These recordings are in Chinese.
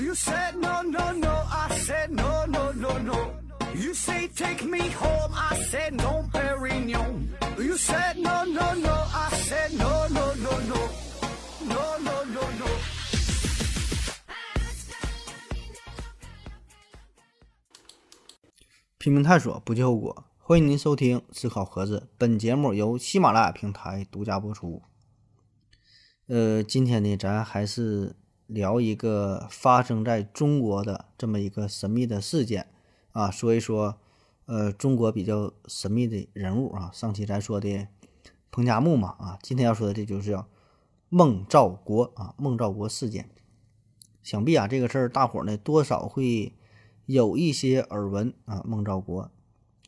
You said no, no, no. I said no, no, no, no. You say take me home. I said no, Perignon. You said no, no, no. I said no, no, no, no. No, no, no, no. 拼命探索，不计后果。欢迎您收听《思考盒子》，本节目由喜马拉雅平台独家播出。呃，今天呢，咱还是聊一个发生在中国的这么一个神秘的事件啊，说一说呃中国比较神秘的人物啊。上期咱说的彭加木嘛啊，今天要说的这就是叫孟兆国啊，孟兆国事件。想必啊，这个事儿大伙儿呢多少会有一些耳闻啊。孟兆国，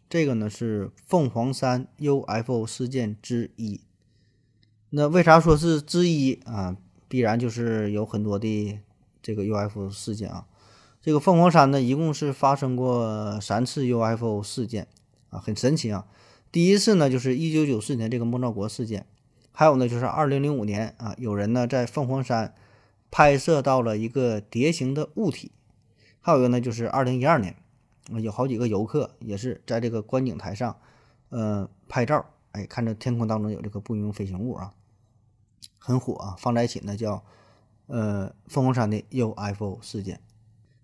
这个呢是凤凰山 UFO 事件之一。那为啥说是之一啊？必然就是有很多的这个 UFO 事件啊。这个凤凰山呢，一共是发生过三次 UFO 事件啊，很神奇啊。第一次呢，就是一九九四年这个孟兆国事件，还有呢，就是二零零五年啊，有人呢在凤凰山拍摄到了一个蝶形的物体，还有一个呢，就是二零一二年，有好几个游客也是在这个观景台上，呃，拍照，哎，看着天空当中有这个不明飞行物啊。很火啊，放在一起呢叫，呃，凤凰山的 UFO 事件，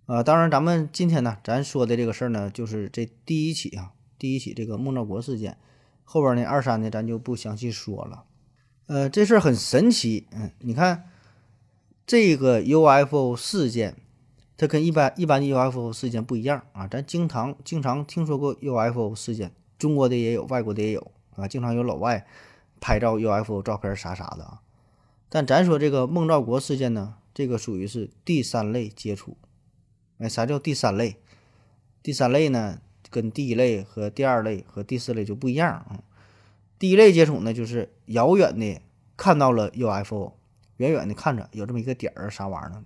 啊，当然咱们今天呢，咱说的这个事儿呢，就是这第一起啊，第一起这个孟兆国事件，后边呢二三呢咱就不详细说了，呃，这事儿很神奇，嗯，你看这个 UFO 事件，它跟一般一般的 UFO 事件不一样啊，咱经常经常听说过 UFO 事件，中国的也有，外国的也有啊，经常有老外拍照 UFO 照片啥啥的啊。但咱说这个孟兆国事件呢，这个属于是第三类接触。哎，啥叫第三类？第三类呢，跟第一类和第二类和第四类就不一样啊。第一类接触呢，就是遥远的看到了 UFO，远远的看着有这么一个点儿啥玩意儿呢。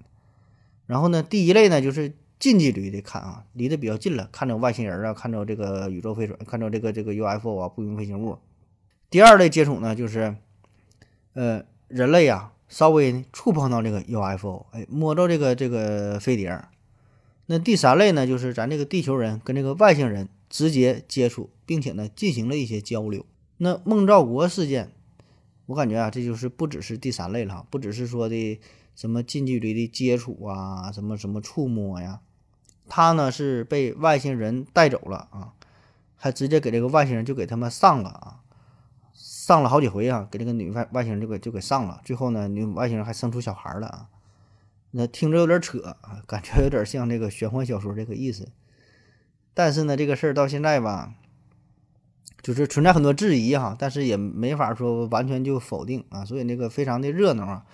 然后呢，第一类呢，就是近距离的看啊，离得比较近了，看着外星人啊，看着这个宇宙飞船，看着这个这个 UFO 啊，不明飞行物。第二类接触呢，就是呃。人类呀，稍微触碰到这个 UFO，哎，摸着这个这个飞碟。那第三类呢，就是咱这个地球人跟这个外星人直接接触，并且呢进行了一些交流。那孟兆国事件，我感觉啊，这就是不只是第三类了，不只是说的什么近距离的接触啊，什么什么触摸呀，他呢是被外星人带走了啊，还直接给这个外星人就给他们上了啊。上了好几回啊，给这个女外外星人就给就给上了，最后呢，女外星人还生出小孩了啊。那听着有点扯啊，感觉有点像这个玄幻小说这个意思。但是呢，这个事儿到现在吧，就是存在很多质疑哈，但是也没法说完全就否定啊。所以那个非常的热闹啊。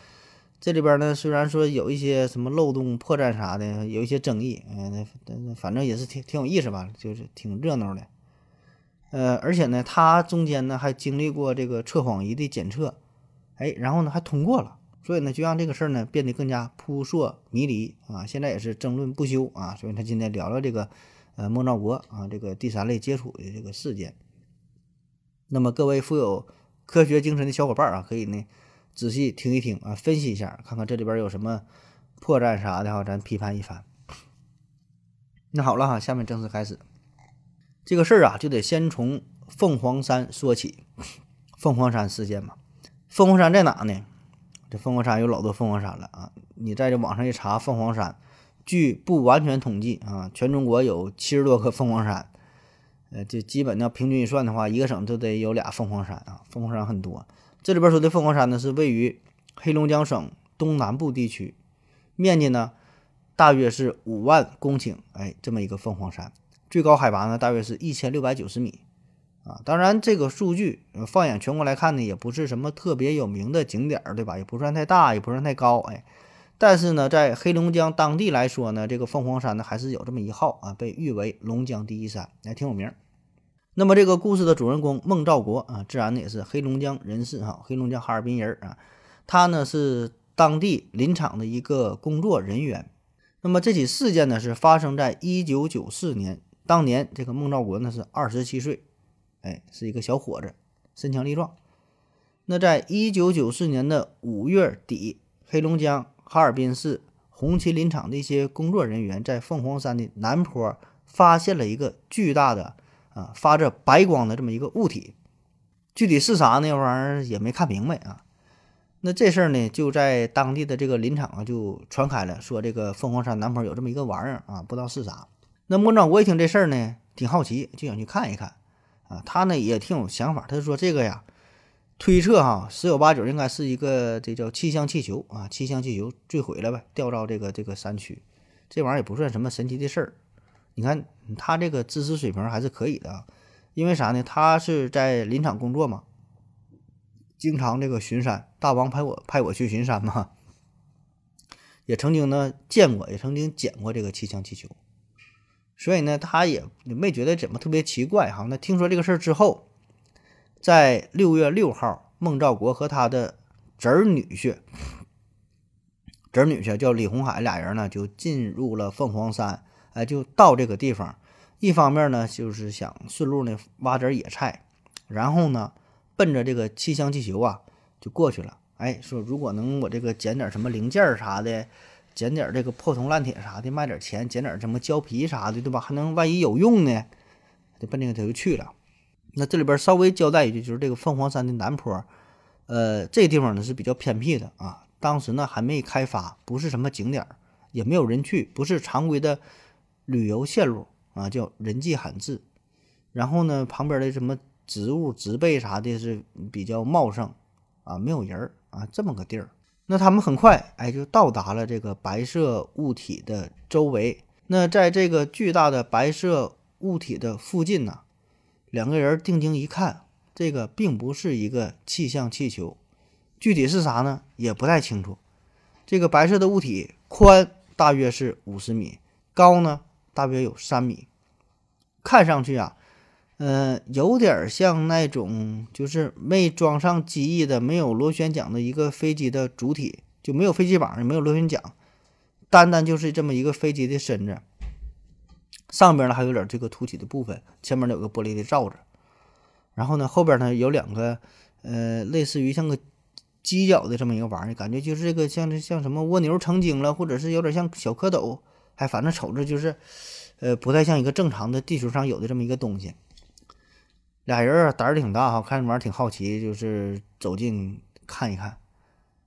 这里边呢，虽然说有一些什么漏洞、破绽啥的，有一些争议，嗯，那反正也是挺挺有意思吧，就是挺热闹的。呃，而且呢，他中间呢还经历过这个测谎仪的检测，哎，然后呢还通过了，所以呢就让这个事儿呢变得更加扑朔迷离啊，现在也是争论不休啊，所以他今天聊聊这个呃孟兆国啊这个第三类接触的这个事件。那么各位富有科学精神的小伙伴啊，可以呢仔细听一听啊，分析一下，看看这里边有什么破绽啥的哈，咱批判一番。那好了哈，下面正式开始。这个事儿啊，就得先从凤凰山说起。凤凰山事件嘛，凤凰山在哪呢？这凤凰山有老多凤凰山了啊！你在这网上一查，凤凰山，据不完全统计啊，全中国有七十多个凤凰山。呃，就基本呢，平均一算的话，一个省就得有俩凤凰山啊。凤凰山很多。这里边说的凤凰山呢，是位于黑龙江省东南部地区，面积呢大约是五万公顷。哎，这么一个凤凰山。最高海拔呢，大约是一千六百九十米，啊，当然这个数据放眼全国来看呢，也不是什么特别有名的景点儿，对吧？也不算太大，也不算太高，哎，但是呢，在黑龙江当地来说呢，这个凤凰山呢还是有这么一号啊，被誉为龙江第一山，还挺有名。那么这个故事的主人公孟兆国啊，自然呢也是黑龙江人士哈，黑龙江哈尔滨人啊，他呢是当地林场的一个工作人员。那么这起事件呢是发生在一九九四年。当年这个孟兆国呢是二十七岁，哎，是一个小伙子，身强力壮。那在一九九四年的五月底，黑龙江哈尔滨市红旗林场的一些工作人员在凤凰山的南坡发现了一个巨大的啊发着白光的这么一个物体，具体是啥那玩意儿也没看明白啊。那这事儿呢，就在当地的这个林场啊就传开了，说这个凤凰山南坡有这么一个玩意儿啊，不知道是啥。那莫兆国一听这事儿呢，挺好奇，就想去看一看啊。他呢也挺有想法，他就说这个呀，推测哈，十有八九应该是一个这叫气象气球啊，气象气球坠毁了呗，掉到这个这个山区，这玩意儿也不算什么神奇的事儿。你看他这个知识水平还是可以的，因为啥呢？他是在林场工作嘛。经常这个巡山，大王派我派我去巡山嘛，也曾经呢见过，也曾经捡过这个气象气球，所以呢，他也没觉得怎么特别奇怪哈。那听说这个事儿之后，在六月六号，孟兆国和他的侄儿女婿，侄女婿叫李红海，俩人呢就进入了凤凰山，哎，就到这个地方，一方面呢就是想顺路呢挖点野菜，然后呢。奔着这个气象气球啊，就过去了。哎，说如果能我这个捡点什么零件啥的，捡点这个破铜烂铁啥的，卖点钱，捡点什么胶皮啥的，对吧？还能万一有用呢，就奔那个他就去了。那这里边稍微交代一句，就是这个凤凰山的南坡，呃，这地方呢是比较偏僻的啊。当时呢还没开发，不是什么景点，也没有人去，不是常规的旅游线路啊，叫人迹罕至。然后呢，旁边的什么？植物植被啥的是比较茂盛啊，没有人儿啊，这么个地儿。那他们很快哎就到达了这个白色物体的周围。那在这个巨大的白色物体的附近呢，两个人定睛一看，这个并不是一个气象气球，具体是啥呢？也不太清楚。这个白色的物体宽大约是五十米，高呢大约有三米，看上去啊。嗯，有点像那种就是没装上机翼的、没有螺旋桨的一个飞机的主体，就没有飞机板，也没有螺旋桨，单单就是这么一个飞机的身子。上边呢还有点这个凸起的部分，前面有个玻璃的罩子，然后呢后边呢有两个呃类似于像个犄角的这么一个玩意儿，感觉就是这个像像什么蜗牛成精了，或者是有点像小蝌蚪，还反正瞅着就是呃不太像一个正常的地球上有的这么一个东西。俩人啊胆儿挺大哈，看这玩意儿挺好奇，就是走近看一看。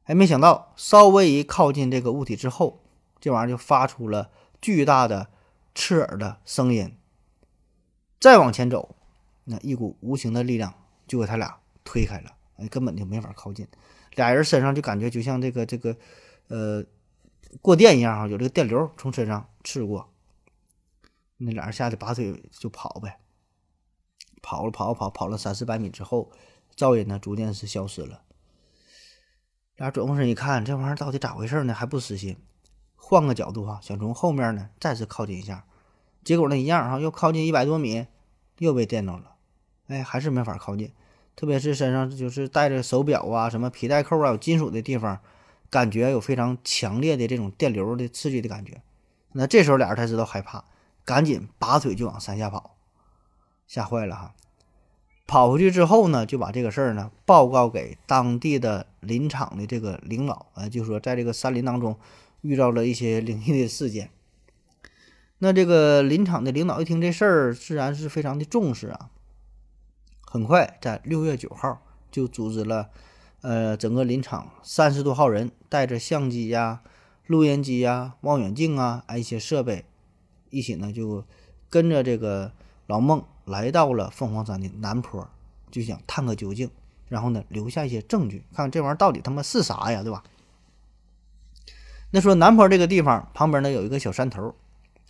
哎，没想到稍微一靠近这个物体之后，这玩意儿就发出了巨大的刺耳的声音。再往前走，那一股无形的力量就给他俩推开了，哎，根本就没法靠近。俩人身上就感觉就像这个这个呃过电一样哈，有这个电流从身上刺过。那俩人吓得拔腿就跑呗。跑了跑跑跑了三四百米之后，噪音呢逐渐是消失了。俩转过身一看，这玩意儿到底咋回事呢？还不死心，换个角度哈，想从后面呢再次靠近一下。结果呢一样哈，又靠近一百多米，又被电到了。哎，还是没法靠近。特别是身上就是带着手表啊、什么皮带扣啊、有金属的地方，感觉有非常强烈的这种电流的刺激的感觉。那这时候俩人才知道害怕，赶紧拔腿就往山下跑。吓坏了哈！跑回去之后呢，就把这个事儿呢报告给当地的林场的这个领导啊，就说在这个山林当中遇到了一些灵异的事件。那这个林场的领导一听这事儿，自然是非常的重视啊。很快在六月九号就组织了呃整个林场三十多号人，带着相机呀、录音机呀、望远镜啊，一些设备，一起呢就跟着这个老孟。来到了凤凰山的南坡，就想探个究竟，然后呢留下一些证据，看看这玩意儿到底他妈是啥呀，对吧？那说南坡这个地方旁边呢有一个小山头，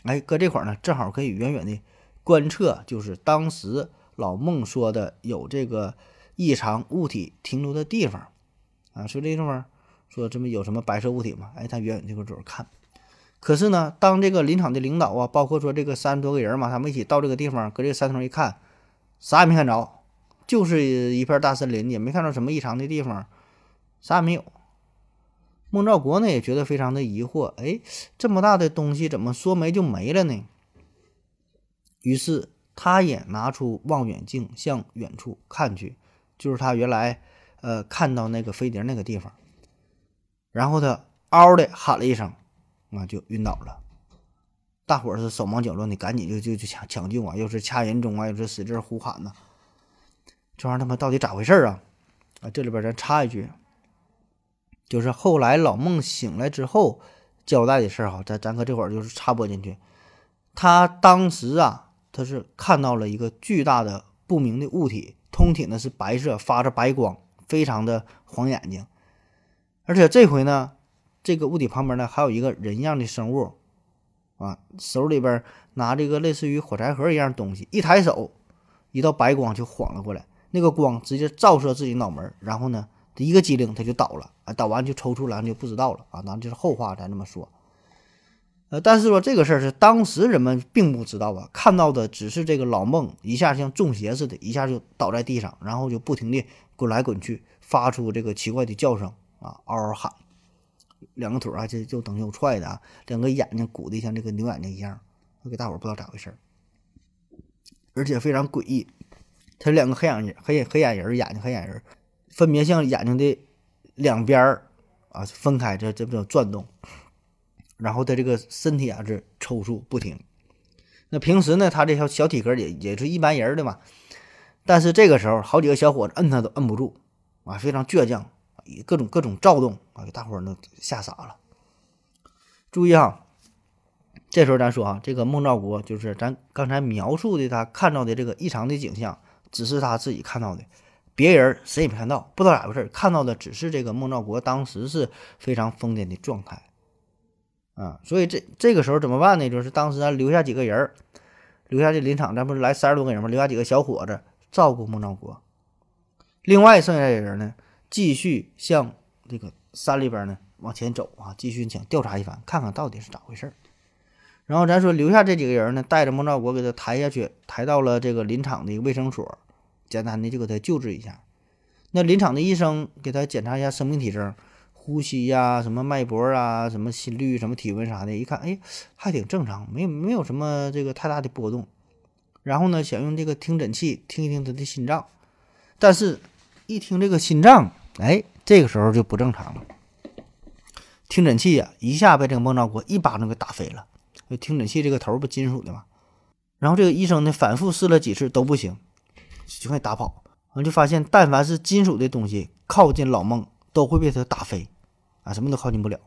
哎，搁这块儿呢正好可以远远的观测，就是当时老孟说的有这个异常物体停留的地方啊。说这地方说这么有什么白色物体吗？哎，他远远这个左看。可是呢，当这个林场的领导啊，包括说这个三十多个人嘛，他们一起到这个地方，搁这个山头一看，啥也没看着，就是一片大森林，也没看到什么异常的地方，啥也没有。孟兆国呢也觉得非常的疑惑，哎，这么大的东西怎么说没就没了呢？于是他也拿出望远镜向远处看去，就是他原来呃看到那个飞碟那个地方，然后他嗷的喊了一声。啊就晕倒了。大伙儿是手忙脚乱的，赶紧就就就抢抢救啊，又是掐人中啊，又是使劲呼喊呐。这玩意儿他妈到底咋回事啊？啊，这里边咱插一句，就是后来老孟醒来之后交代的事儿哈，咱咱搁这会儿就是插播进去。他当时啊，他是看到了一个巨大的不明的物体，通体呢是白色，发着白光，非常的晃眼睛。而且这回呢，这个物体旁边呢还有一个人样的生物，啊，手里边拿着一个类似于火柴盒一样东西，一抬手，一道白光就晃了过来。那个光直接照射自己脑门，然后呢，一个机灵他就倒了啊，倒完就抽搐了，就不知道了啊，那就是后话，咱这么说。呃，但是说这个事儿是当时人们并不知道啊，看到的只是这个老孟一下像中邪似的，一下就倒在地上，然后就不停的滚来滚去，发出这个奇怪的叫声啊，嗷嗷喊，两个腿啊就就蹬又踹的啊，两个眼睛鼓的像这个牛眼睛一样，给大伙不知道咋回事儿，而且非常诡异。他两个黑眼睛，黑黑眼仁，眼睛黑眼仁，分别向眼睛的两边儿啊分开，这这不叫转动。然后他这个身体啊是抽搐不停。那平时呢，他这条小体格也也是一般人的嘛。但是这个时候，好几个小伙子摁他都摁不住啊，非常倔强，各种各种躁动啊，给大伙儿都吓傻了。注意啊，这时候咱说啊，这个孟兆国就是咱刚才描述的他看到的这个异常的景象。只是他自己看到的，别人谁也没看到，不知道咋回事。看到的只是这个孟兆国当时是非常疯癫的状态，啊，所以这这个时候怎么办呢？就是当时咱留下几个人，留下这林场，咱不是来三十多个人吗？留下几个小伙子照顾孟兆国，另外剩下的人呢，继续向这个山里边呢往前走啊，继续想调查一番，看看到底是咋回事儿。然后咱说留下这几个人呢，带着孟兆国给他抬下去，抬到了这个林场的卫生所，简单的就给他救治一下。那林场的医生给他检查一下生命体征，呼吸呀、什么脉搏啊、什么心率、什么体温啥的，一看，哎，还挺正常，没没有什么这个太大的波动。然后呢，想用这个听诊器听一听他的心脏，但是一听这个心脏，哎，这个时候就不正常了。听诊器呀，一下被这个孟兆国一巴掌给打飞了。听诊器这个头不金属的吗，然后这个医生呢反复试了几次都不行，就快打跑，然后就发现但凡是金属的东西靠近老孟都会被他打飞，啊，什么都靠近不了。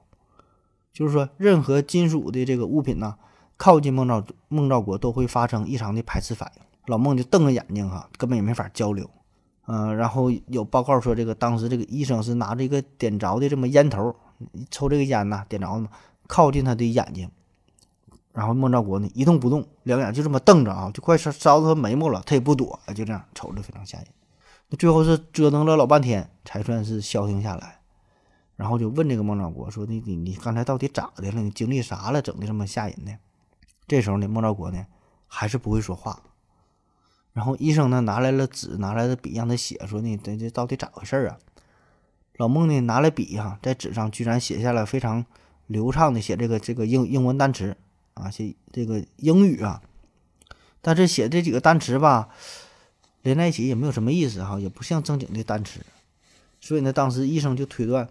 就是说任何金属的这个物品呢，靠近孟兆孟兆国都会发生异常的排斥反应。老孟就瞪着眼睛哈，根本也没法交流。嗯，然后有报告说这个当时这个医生是拿着一个点着的这么烟头，抽这个烟呐，点着的嘛，靠近他的眼睛。然后孟兆国呢一动不动，两眼就这么瞪着啊，就快烧烧到他眉毛了，他也不躲，就这样瞅着非常吓人。那最后是折腾了老半天，才算是消停下来。然后就问这个孟兆国说：“你你你刚才到底咋的了？你经历啥了？整的这么吓人呢？”这时候呢，孟兆国呢还是不会说话。然后医生呢拿来了纸，拿来了笔，让他写，说：“你这这到底咋回事啊？”老孟呢拿来笔哈，在纸上居然写下了非常流畅的写这个这个英英文单词。啊，写这个英语啊，但是写这几个单词吧，连在一起也没有什么意思哈，也不像正经的单词，所以呢，当时医生就推断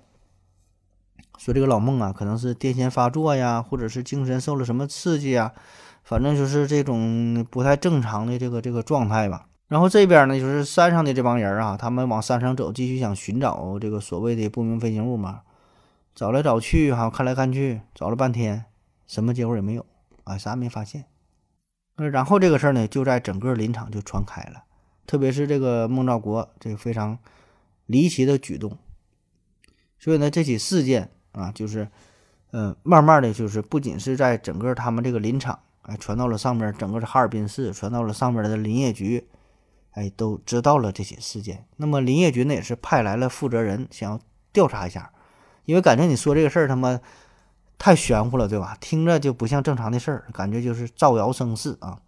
说这个老孟啊，可能是癫痫发作呀，或者是精神受了什么刺激啊，反正就是这种不太正常的这个这个状态吧。然后这边呢，就是山上的这帮人啊，他们往山上走，继续想寻找这个所谓的不明飞行物嘛，找来找去哈，看来看去，找了半天，什么结果也没有。啊，啥也没发现。呃，然后这个事儿呢，就在整个林场就传开了，特别是这个孟兆国这个非常离奇的举动。所以呢，这起事件啊，就是，嗯，慢慢的就是不仅是在整个他们这个林场，哎，传到了上面整个的哈尔滨市，传到了上面的林业局，哎，都知道了这起事件。那么林业局呢，也是派来了负责人，想要调查一下，因为感觉你说这个事儿，他妈。太玄乎了，对吧？听着就不像正常的事儿，感觉就是造谣生事啊！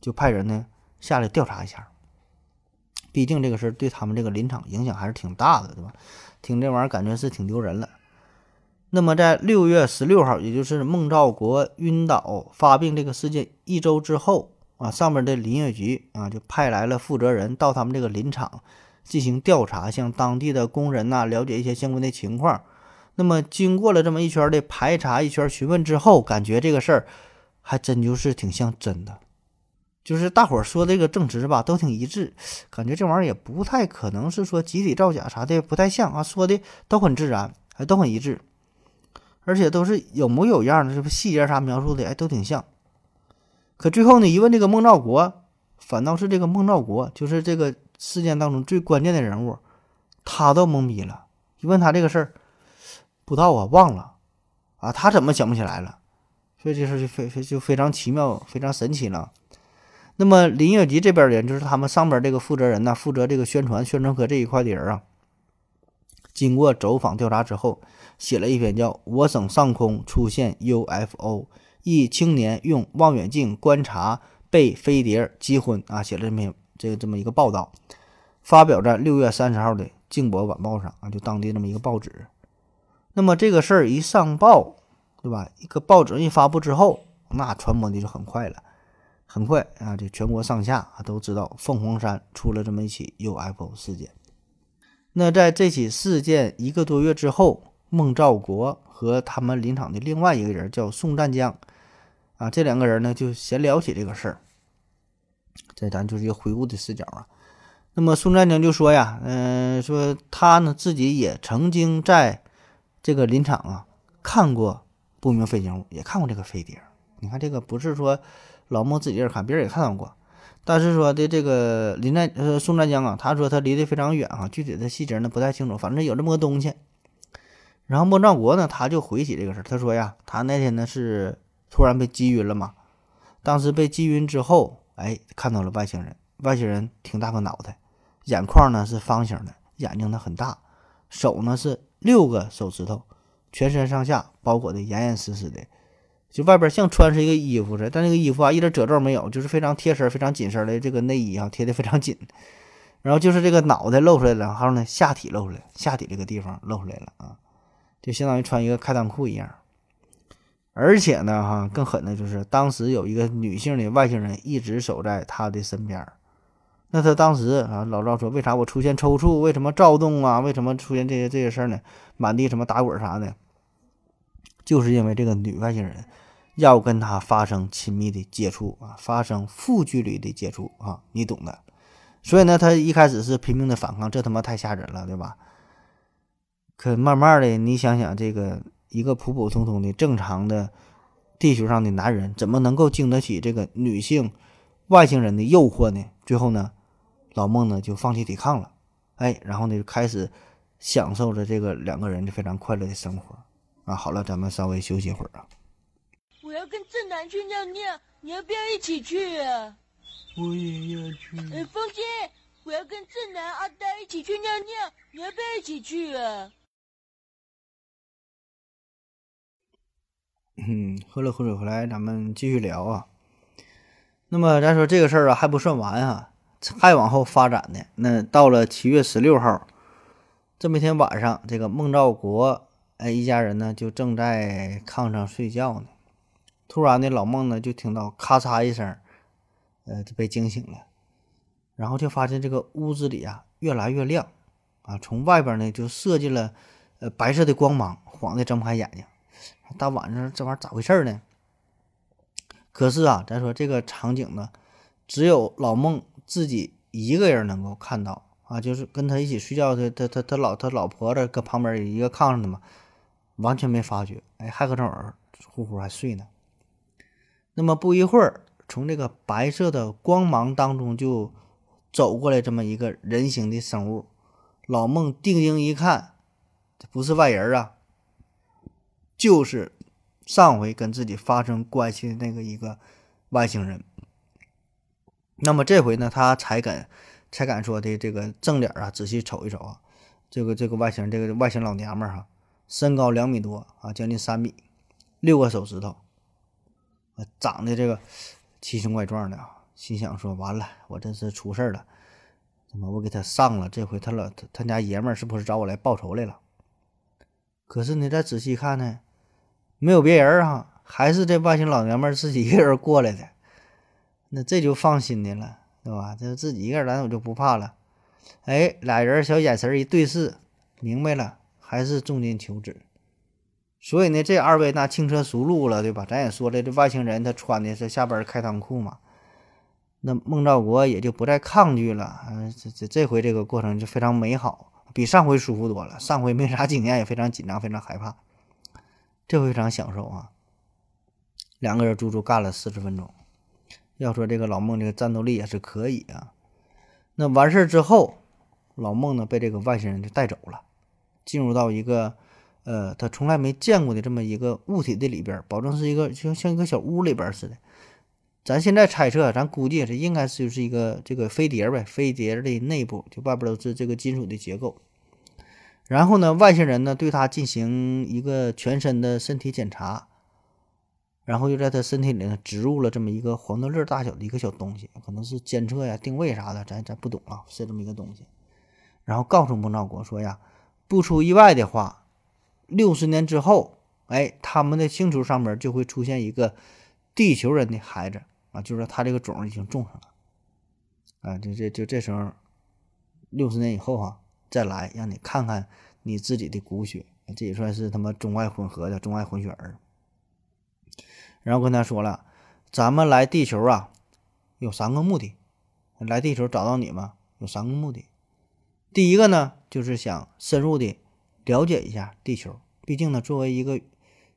就派人呢下来调查一下。毕竟这个事儿对他们这个林场影响还是挺大的，对吧？听这玩意儿感觉是挺丢人了。那么在六月十六号，也就是孟兆国晕倒发病这个事件一周之后啊，上面的林业局啊就派来了负责人到他们这个林场进行调查，向当地的工人呐了解一些相关的情况。那么经过了这么一圈的排查、一圈询问之后，感觉这个事儿还真就是挺像真的。就是大伙儿说这个证词吧，都挺一致，感觉这玩意儿也不太可能是说集体造假啥的，不太像啊，说的都很自然，还都很一致，而且都是有模有样的，这不细节啥描述的，哎，都挺像。可最后呢，一问这个孟兆国，反倒是这个孟兆国，就是这个事件当中最关键的人物，他都懵逼了。一问他这个事儿，不知道啊，忘了啊，他怎么想不起来了？所以这事就非非就非常奇妙，非常神奇了。那么林月吉这边的人，就是他们上边这个负责人呢，负责这个宣传宣传科这一块的人啊，经过走访调查之后，写了一篇叫《我省上空出现 UFO，一青年用望远镜观察被飞碟击昏》啊，写了这篇这个这么一个报道，发表在六月三十号的《静博晚报》上啊，就当地这么一个报纸。那么这个事儿一上报，对吧？一个报纸一发布之后，那传播的就很快了。很快啊，这全国上下啊都知道凤凰山出了这么一起 UFO 事件。那在这起事件一个多月之后，孟兆国和他们林场的另外一个人叫宋占江啊，这两个人呢就闲聊起这个事儿。这咱就是一个回顾的视角啊。那么宋占江就说呀，嗯，说他呢自己也曾经在这个林场啊看过不明飞行物，也看过这个飞碟。你看这个不是说。老孟自己人看，别人也看到过，但是说的这个林占呃宋占江啊，他说他离得非常远啊，具体的细节呢不太清楚，反正有这么个东西。然后孟兆国呢，他就回忆起这个事儿，他说呀，他那天呢是突然被击晕了嘛，当时被击晕之后，哎，看到了外星人，外星人挺大个脑袋，眼眶呢是方形的，眼睛呢很大，手呢是六个手指头，全身上下包裹的严严实实的。就外边像穿是一个衣服似的，但那个衣服啊一点褶皱没有，就是非常贴身、非常紧身的这个内衣啊，贴的非常紧。然后就是这个脑袋露出来了，然后呢下体露出来，下体这个地方露出来了啊，就相当于穿一个开裆裤一样。而且呢，哈更狠的就是当时有一个女性的外星人一直守在他的身边。那他当时啊，老赵说为啥我出现抽搐，为什么躁动啊，为什么出现这些这些事儿呢？满地什么打滚啥的，就是因为这个女外星人。要跟他发生亲密的接触啊，发生负距离的接触啊，你懂的。所以呢，他一开始是拼命的反抗，这他妈太吓人了，对吧？可慢慢的，你想想，这个一个普普通通的正常的地球上的男人，怎么能够经得起这个女性外星人的诱惑呢？最后呢，老孟呢就放弃抵抗了，哎，然后呢就开始享受着这个两个人的非常快乐的生活啊。好了，咱们稍微休息一会儿啊。我要跟正南去尿尿，你要不要一起去啊？我也要去。哎，风姐，我要跟正南、阿呆一起去尿尿，你要不要一起去啊？嗯，喝了口水回来，咱们继续聊啊。那么咱说这个事儿啊，还不算完啊，还往后发展呢。那到了七月十六号这么一天晚上，这个孟兆国哎一家人呢就正在炕上睡觉呢。突然呢，老孟呢就听到咔嚓一声，呃，就被惊醒了，然后就发现这个屋子里啊越来越亮，啊，从外边呢就射进了呃白色的光芒，晃的睁不开眼睛。大晚上这玩意儿咋回事呢？可是啊，咱说这个场景呢，只有老孟自己一个人能够看到啊，就是跟他一起睡觉的他他他老他老婆子搁旁边一个炕上的嘛，完全没发觉，哎，还搁这儿呼呼还睡呢。那么不一会儿，从这个白色的光芒当中就走过来这么一个人形的生物。老孟定睛一看，这不是外人啊，就是上回跟自己发生关系的那个一个外星人。那么这回呢，他才敢才敢说的这个正脸啊，仔细瞅一瞅啊，这个这个外星这个外星老娘们儿哈，身高两米多啊，将近三米，六个手指头。长得这个奇形怪状的啊，心想说完了，我这是出事儿了，怎么我给他上了？这回他老他他家爷们儿是不是找我来报仇来了？可是你再仔细看呢，没有别人啊，还是这外星老娘们儿自己一个人过来的，那这就放心的了，对吧？这自己一个人来，我就不怕了。哎，俩人小眼神一对视，明白了，还是重金求子，所以呢，这二位那轻车熟路了，对吧？咱也说了，这外星人他穿的是下边开裆裤嘛，那孟兆国也就不再抗拒了。啊，这这这回这个过程就非常美好，比上回舒服多了。上回没啥经验，也非常紧张，非常害怕，这回非常享受啊。两个人足足干了四十分钟。要说这个老孟这个战斗力也是可以啊。那完事儿之后，老孟呢被这个外星人就带走了，进入到一个呃他从来没见过的这么一个物体的里边，保证是一个就像一个小屋里边似的。咱现在猜测，咱估计这应该是就是一个这个飞碟呗，飞碟的内部就外边都是这个金属的结构。然后呢，外星人呢对他进行一个全身的身体检查。然后又在他身体里呢植入了这么一个黄豆粒大小的一个小东西，可能是监测呀、定位啥的，咱咱不懂啊，是这么一个东西。然后告诉孟兆国说呀，不出意外的话，六十年之后，哎，他们的星球上面就会出现一个地球人的孩子啊，就是说他这个种已经种上了，啊，就这就这时候，六十年以后哈，再来让你看看你自己的骨血，这也算是他妈中外混合的中外混血儿。然后跟他说了，咱们来地球啊，有三个目的。来地球找到你们有三个目的。第一个呢，就是想深入的了解一下地球。毕竟呢，作为一个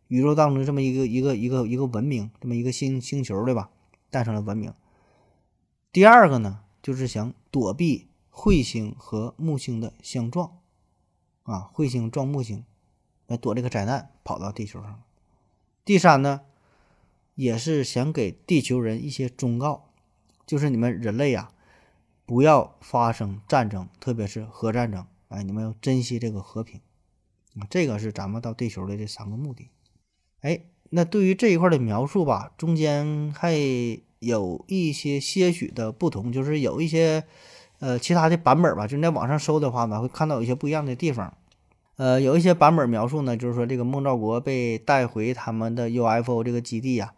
宇宙当中这么一个一个一个一个文明，这么一个星星球，对吧？诞生了文明。第二个呢，就是想躲避彗星和木星的相撞，啊，彗星撞木星，来躲这个灾难，跑到地球上。第三呢？也是想给地球人一些忠告，就是你们人类呀，不要发生战争，特别是核战争。哎，你们要珍惜这个和平。这个是咱们到地球的这三个目的。哎，那对于这一块的描述吧，中间还有一些些许的不同，就是有一些呃其他的版本吧，就在网上搜的话呢，会看到有一些不一样的地方。呃，有一些版本描述呢，就是说这个孟兆国被带回他们的 UFO 这个基地呀。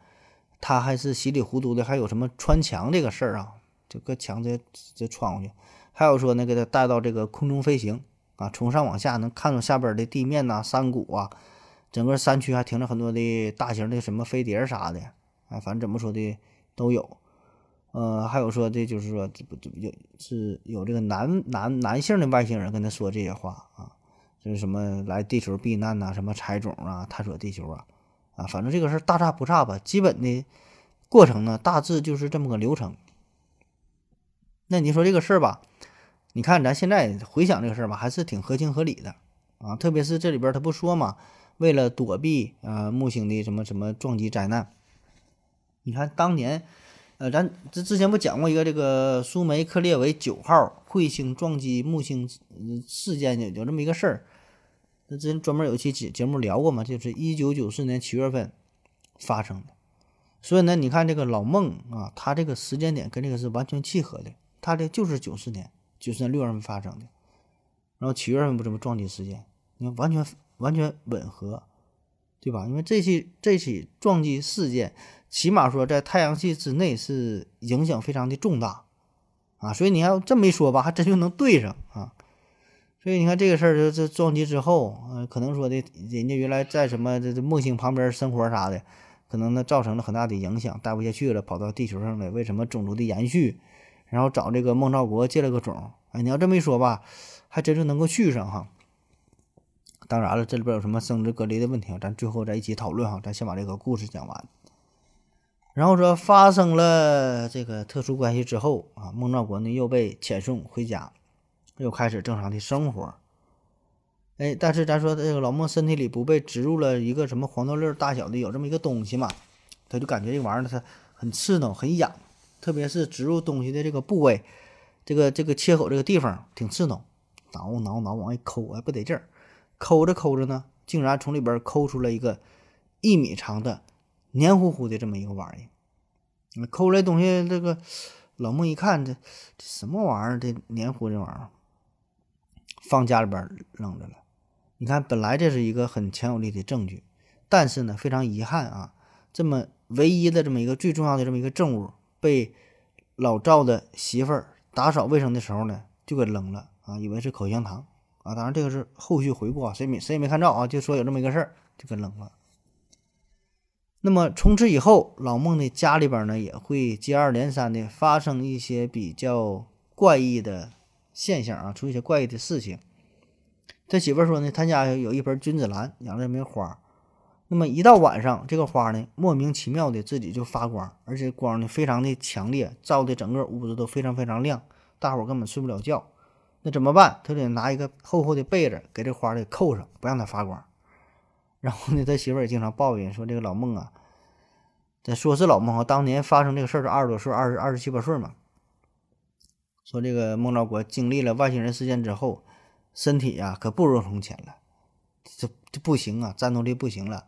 他还是稀里糊涂的，还有什么穿墙这个事儿啊？就搁墙这这穿过去，还有说呢，给他带到这个空中飞行啊，从上往下能看到下边的地面呐、山谷啊，整个山区还停着很多的大型的什么飞碟啥的啊，反正怎么说的都有。呃，还有说的就是说这不这不就是有这个男男男性的外星人跟他说这些话啊，就是什么来地球避难呐，什么采种啊，探索地球啊。啊，反正这个事大差不差吧，基本的过程呢，大致就是这么个流程。那你说这个事儿吧，你看咱现在回想这个事儿吧，还是挺合情合理的啊。特别是这里边他不说嘛，为了躲避啊木星的什么什么撞击灾难，你看当年，呃，咱这之前不讲过一个这个苏梅克列维九号彗星撞击木星事件有有这么一个事儿。那之前专门有一期节节目聊过嘛，就是一九九四年七月份发生的，所以呢，你看这个老孟啊，他这个时间点跟这个是完全契合的，他的就是九四年，九四年六月份发生的，然后七月份不这么撞击事件，你看完全完全吻合，对吧？因为这起这起撞击事件，起码说在太阳系之内是影响非常的重大啊，所以你要这么一说吧，还真就能对上啊。所以你看这个事儿，就这撞击之后，呃，可能说的人家原来在什么这这木星旁边生活啥的，可能呢造成了很大的影响，待不下去了，跑到地球上来。为什么种族的延续？然后找这个孟兆国借了个种。哎，你要这么一说吧，还真是能够续上哈。当然了，这里边有什么生殖隔离的问题，咱最后再一起讨论哈。咱先把这个故事讲完。然后说发生了这个特殊关系之后啊，孟兆国呢又被遣送回家。又开始正常的生活，哎，但是咱说这个老孟身体里不被植入了一个什么黄豆粒大小的有这么一个东西嘛，他就感觉这玩意儿他很刺挠、很痒，特别是植入东西的这个部位，这个这个切口这个地方挺刺挠，挠挠挠往外抠，还不得劲儿，抠着抠着呢，竟然从里边抠出了一个一米长的黏糊糊的这么一个玩意儿，抠出来东西，这个老孟一看，这这什么玩意儿？这黏糊这玩意儿。放家里边扔着了，你看，本来这是一个很强有力的证据，但是呢，非常遗憾啊，这么唯一的这么一个最重要的这么一个证物，被老赵的媳妇儿打扫卫生的时候呢，就给扔了啊，以为是口香糖啊，当然这个是后续回顾啊，谁没谁也没看着啊，就说有这么一个事儿，就给扔了。那么从此以后，老孟的家里边呢也会接二连三的发生一些比较怪异的现象啊，出一些怪异的事情。他媳妇儿说呢，他家有一盆君子兰，养了一枚花。那么一到晚上，这个花呢莫名其妙的自己就发光，而且光呢非常的强烈，照的整个屋子都非常非常亮，大伙儿根本睡不了觉。那怎么办？他得拿一个厚厚的被子给这花儿给扣上，不让它发光。然后呢，他媳妇儿也经常抱怨说：“这个老孟啊，这说是老孟啊，当年发生这个事儿是二十多岁，二十二十七八岁嘛。说这个孟兆国经历了外星人事件之后，身体呀可不如从前了，这这不行啊，战斗力不行了。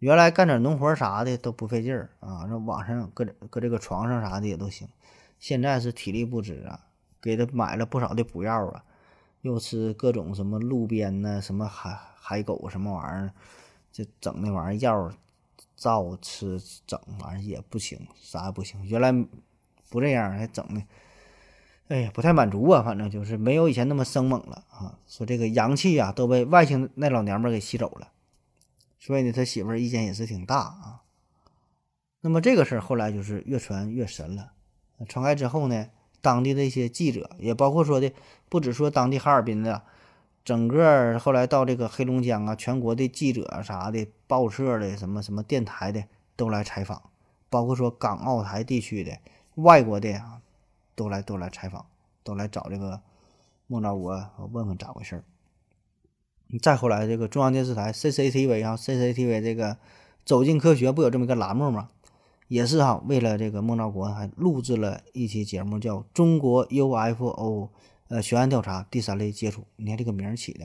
原来干点农活啥的都不费劲儿啊，那网上搁搁这个床上啥的也都行。现在是体力不支啊，给他买了不少的补药啊，又吃各种什么路边呢，什么海。”海狗什么玩意儿，就整那玩意儿药，照吃整玩意儿也不行，啥也不行。原来不这样，还整的，哎呀，不太满足啊。反正就是没有以前那么生猛了啊。说这个阳气呀都被外星那老娘们给吸走了，所以呢，他媳妇儿意见也是挺大啊。那么这个事儿后来就是越传越神了，传开之后呢，当地的一些记者，也包括说的，不止说当地哈尔滨的。整个后来到这个黑龙江啊，全国的记者啥的、报社的、什么什么电台的都来采访，包括说港澳台地区的、外国的啊，都来都来采访，都来找这个孟兆国问问咋回事儿。再后来，这个中央电视台 CCTV 啊，CCTV 这个《走进科学》不有这么一个栏目吗？也是哈，为了这个孟兆国还录制了一期节目，叫《中国 UFO》。呃，悬案调查第三类接触，你看这个名儿起的。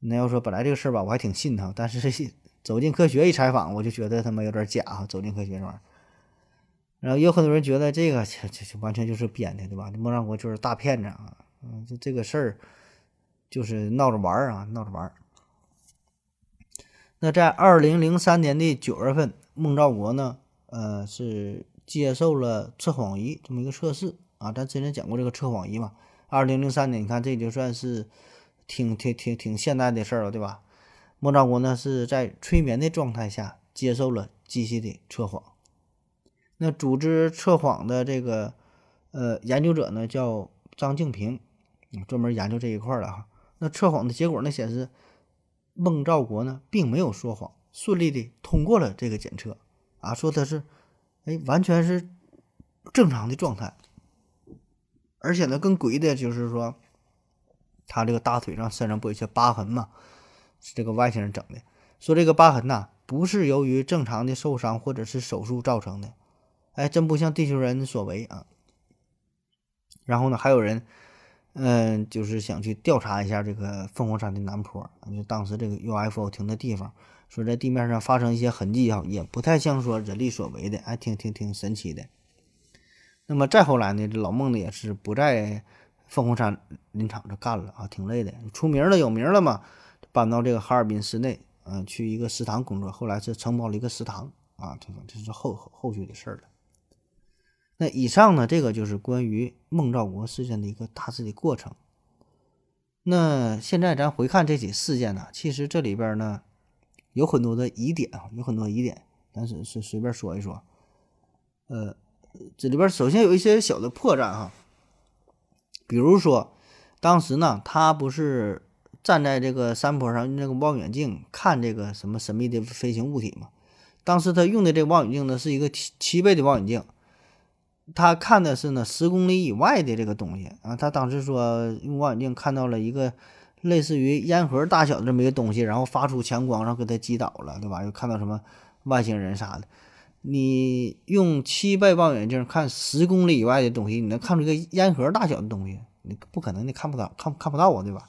那要说本来这个事儿吧，我还挺信他，但是走进科学一采访，我就觉得他妈有点假啊！走进科学这玩意儿，然后有很多人觉得这个这这完全就是编的，对吧？孟兆国就是大骗子啊！嗯，这这个事儿就是闹着玩儿啊，闹着玩儿。那在二零零三年的九月份，孟兆国呢，呃，是接受了测谎仪这么一个测试。啊，咱之前讲过这个测谎仪嘛？二零零三年，你看这就算是挺挺挺挺现代的事儿了，对吧？孟兆国呢是在催眠的状态下接受了机器的测谎。那组织测谎的这个呃研究者呢叫张静平，专门研究这一块儿的哈。那测谎的结果呢显示，孟兆国呢并没有说谎，顺利的通过了这个检测啊，说他是哎完全是正常的状态。而且呢，更诡异的就是说，他这个大腿上、身上不有一些疤痕吗？是这个外星人整的。说这个疤痕呐，不是由于正常的受伤或者是手术造成的，哎，真不像地球人所为啊。然后呢，还有人，嗯，就是想去调查一下这个凤凰山的南坡，就当时这个 UFO 停的地方，说在地面上发生一些痕迹啊，也不太像说人力所为的，还挺挺挺神奇的。那么再后来呢，这老孟呢也是不在凤凰山林场这干了啊，挺累的。出名了有名了嘛，搬到这个哈尔滨市内，嗯，去一个食堂工作。后来是承包了一个食堂啊，这这是后后续的事儿了。那以上呢，这个就是关于孟兆国事件的一个大致的过程。那现在咱回看这起事件呢，其实这里边呢有很多的疑点啊，有很多疑点，咱是是随便说一说，呃。这里边首先有一些小的破绽哈，比如说，当时呢，他不是站在这个山坡上用这个望远镜看这个什么神秘的飞行物体吗？当时他用的这个望远镜呢是一个七七倍的望远镜，他看的是呢十公里以外的这个东西啊。他当时说用望远镜看到了一个类似于烟盒大小的这么一个东西，然后发出强光，然后给他击倒了，对吧？又看到什么外星人啥的。你用七倍望远镜看十公里以外的东西，你能看出个烟盒大小的东西？你不可能，你看不到，看看不到啊，对吧？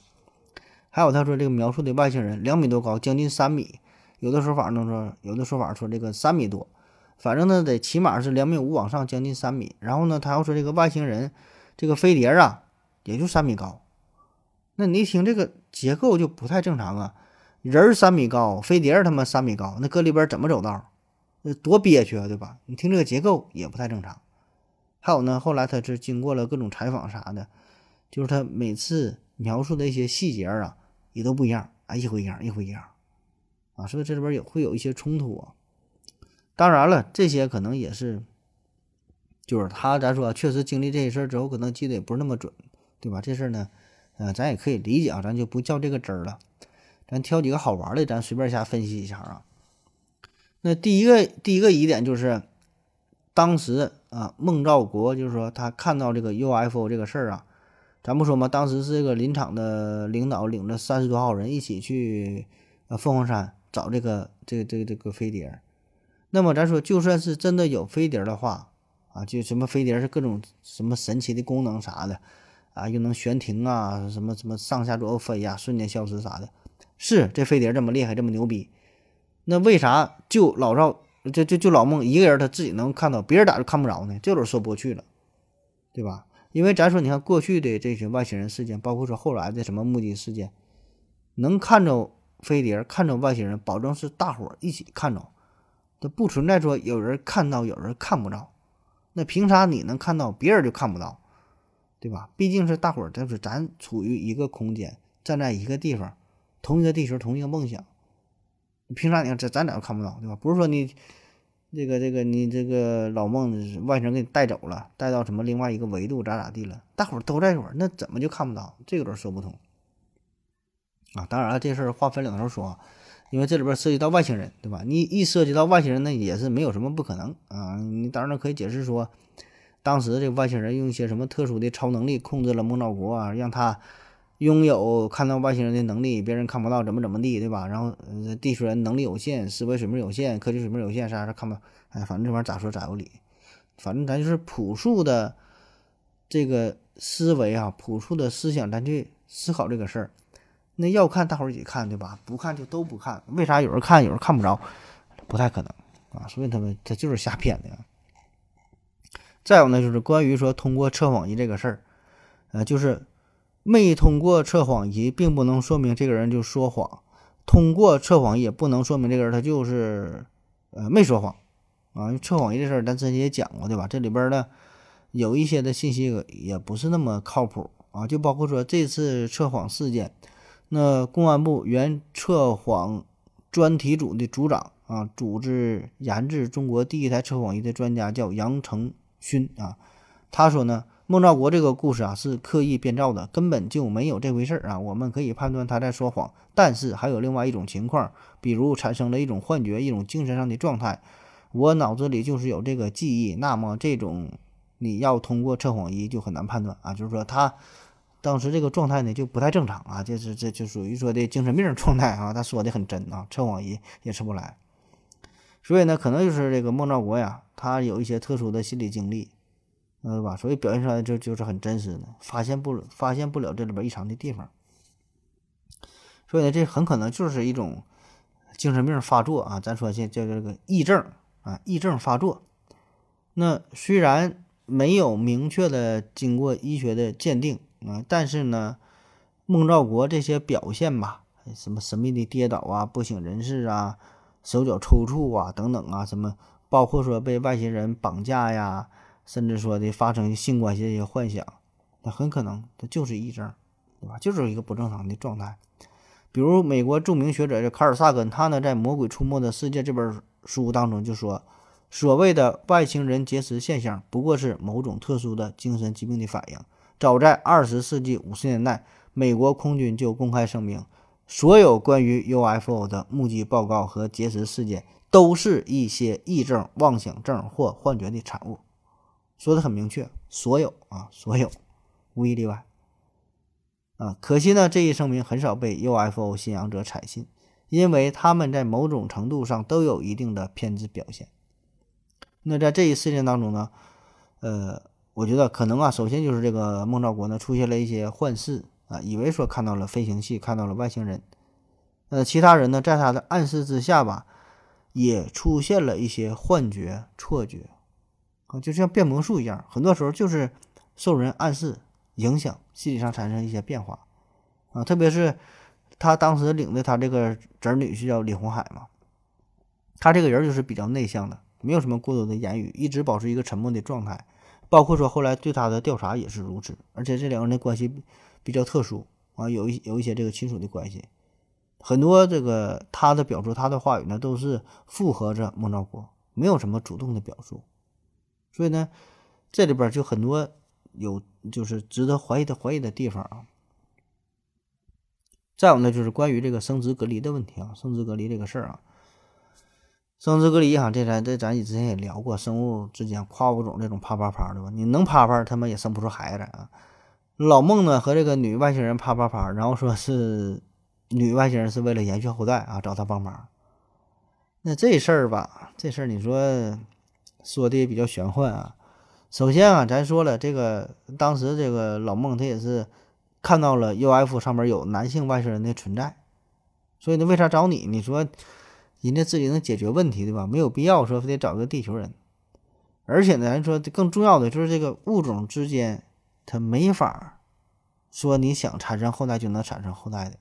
还有他说这个描述的外星人两米多高，将近三米，有的说法呢说，有的说法说这个三米多，反正呢得起码是两米五往上，将近三米。然后呢，他要说这个外星人，这个飞碟啊，也就三米高。那你一听这个结构就不太正常啊，人三米高，飞碟他妈三米高，那搁里边怎么走道？那多憋屈啊，对吧？你听这个结构也不太正常。还有呢，后来他是经过了各种采访啥的，就是他每次描述的一些细节啊，也都不一样啊，一回一样，一回一样。啊，所以这里边也会有一些冲突啊。当然了，这些可能也是，就是他咱说确实经历这些事儿之后，可能记得也不是那么准，对吧？这事儿呢，呃，咱也可以理解啊，咱就不较这个真儿了，咱挑几个好玩的，咱随便瞎分析一下啊。那第一个第一个疑点就是，当时啊，孟兆国就是说他看到这个 UFO 这个事儿啊，咱不说嘛，当时是这个林场的领导领着三十多号人一起去呃凤凰山找这个这个这个这个飞碟。那么咱说，就算是真的有飞碟的话，啊，就什么飞碟是各种什么神奇的功能啥的，啊，又能悬停啊，什么什么上下左右飞呀，瞬间消失啥的，是这飞碟这么厉害，这么牛逼，那为啥就老赵就就就老孟一个人他自己能看到，别人咋就看不着呢？这都说不过去了，对吧？因为咱说，你看过去的这些外星人事件，包括说后来的什么目击事件，能看着飞碟，看着外星人，保证是大伙儿一起看着。它不存在说有人看到有人看不着，那凭啥你能看到别人就看不到，对吧？毕竟是大伙儿，就是咱处于一个空间，站在一个地方，同一个地球，同一个梦想，凭啥你这咱俩看不到，对吧？不是说你这个这个你这个老孟外星给你带走了，带到什么另外一个维度咋咋地了？大伙儿都在这儿，那怎么就看不到？这个有点说不通啊！当然了，这事儿话分两头说。因为这里边涉及到外星人，对吧？你一涉及到外星人，那也是没有什么不可能啊。你当然可以解释说，当时这个外星人用一些什么特殊的超能力控制了孟兆国啊，让他拥有看到外星人的能力，别人看不到，怎么怎么地，对吧？然后地球人能力有限，思维水平有限，科技水平有限，啥啥看不到，哎，反正这玩意儿咋说咋有理。反正咱就是朴素的这个思维啊，朴素的思想，咱去思考这个事儿。那要看，大伙儿一起看，对吧？不看就都不看。为啥有人看，有人看不着？不太可能啊！所以他们他就是瞎编的。再有呢，就是关于说通过测谎仪这个事儿，呃，就是没通过测谎仪，并不能说明这个人就说谎；通过测谎仪，也不能说明这个人他就是呃没说谎啊。测谎仪这事儿，咱之前也讲过，对吧？这里边呢有一些的信息也不是那么靠谱啊，就包括说这次测谎事件。那公安部原测谎专题组的组长啊，组织研制中国第一台测谎仪的专家叫杨成勋啊，他说呢，孟兆国这个故事啊是刻意编造的，根本就没有这回事儿啊。我们可以判断他在说谎，但是还有另外一种情况，比如产生了一种幻觉，一种精神上的状态，我脑子里就是有这个记忆，那么这种你要通过测谎仪就很难判断啊，就是说他。当时这个状态呢就不太正常啊，就是这就属于说的精神病状态啊。他说的很真啊，测谎仪也测不来，所以呢，可能就是这个孟兆国呀，他有一些特殊的心理经历，嗯吧？所以表现出来就就是很真实的，发现不发现不了这里边异常的地方。所以呢，这很可能就是一种精神病发作啊。咱说这叫这个癔症啊，癔症发作。那虽然没有明确的经过医学的鉴定。啊，但是呢，孟兆国这些表现吧，什么神秘的跌倒啊、不省人事啊、手脚抽搐啊等等啊，什么包括说被外星人绑架呀，甚至说的发生性关系这些幻想，那很可能他就是癔症，对吧？就是一个不正常的状态。比如美国著名学者这卡尔萨根，他呢在《魔鬼出没的世界》这本书当中就说，所谓的外星人结识现象，不过是某种特殊的精神疾病的反应。早在二十世纪五十年代，美国空军就公开声明，所有关于 UFO 的目击报告和结识事件都是一些癔症、妄想症或幻觉的产物。说的很明确，所有啊，所有，无一例外。啊，可惜呢，这一声明很少被 UFO 信仰者采信，因为他们在某种程度上都有一定的偏执表现。那在这一事件当中呢，呃。我觉得可能啊，首先就是这个孟兆国呢出现了一些幻视啊，以为说看到了飞行器，看到了外星人。呃，其他人呢在他的暗示之下吧，也出现了一些幻觉、错觉啊，就像变魔术一样，很多时候就是受人暗示影响，心理上产生一些变化啊。特别是他当时领的他这个侄女婿叫李红海嘛，他这个人就是比较内向的，没有什么过多的言语，一直保持一个沉默的状态。包括说后来对他的调查也是如此，而且这两个人的关系比较特殊啊，有一有一些这个亲属的关系，很多这个他的表述，他的话语呢，都是附和着孟兆国，没有什么主动的表述。所以呢，这里边就很多有就是值得怀疑的怀疑的地方啊。再有呢，就是关于这个生殖隔离的问题啊，生殖隔离这个事儿啊，生殖隔离哈，这咱这咱之前也聊过，生物之间跨物种这种啪啪啪的吧？你能啪啪，他们也生不出孩子啊。老孟呢和这个女外星人啪啪啪，然后说是女外星人是为了延续后代啊，找他帮忙。那这事儿吧，这事儿你说说的也比较玄幻啊。首先啊，咱说了这个，当时这个老孟他也是看到了 UF 上面有男性外星人的存在，所以呢，为啥找你？你说人家自己能解决问题对吧？没有必要说非得找个地球人。而且呢，咱说更重要的就是这个物种之间。它没法说你想产生后代就能产生后代的，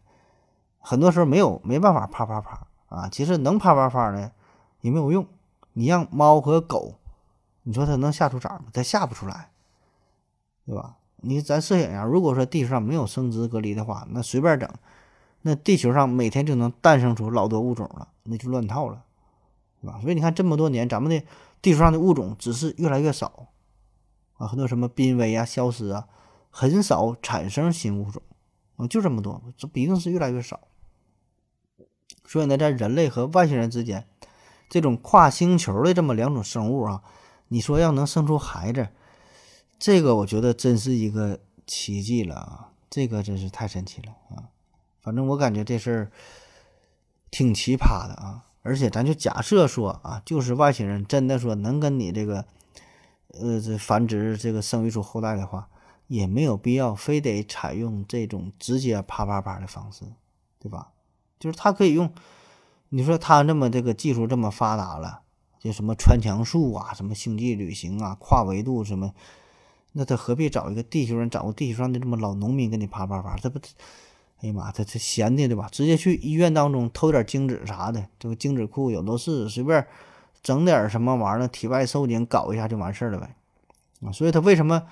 很多时候没有没办法啪啪啪啊！其实能啪啪啪呢也没有用。你让猫和狗，你说它能下出崽吗？它下不出来，对吧？你咱设想一下，如果说地球上没有生殖隔离的话，那随便整，那地球上每天就能诞生出老多物种了，那就乱套了，对吧？所以你看这么多年，咱们的地球上的物种只是越来越少。啊，很多什么濒危啊、消失啊，很少产生新物种，啊，就这么多，这一定是越来越少。所以呢，在人类和外星人之间，这种跨星球的这么两种生物啊，你说要能生出孩子，这个我觉得真是一个奇迹了啊！这个真是太神奇了啊！反正我感觉这事儿挺奇葩的啊！而且咱就假设说啊，就是外星人真的说能跟你这个。呃，这繁殖这个生育出后代的话，也没有必要非得采用这种直接啪啪啪的方式，对吧？就是他可以用，你说他这么这个技术这么发达了，就什么穿墙术啊，什么星际旅行啊，跨维度什么，那他何必找一个地球人，找个地球上的这么老农民跟你啪啪啪？这不，哎呀妈，他他闲的对吧？直接去医院当中偷点精子啥的，这个精子库有的是，随便。整点什么玩意儿？体外受精搞一下就完事儿了呗，啊，所以他为什么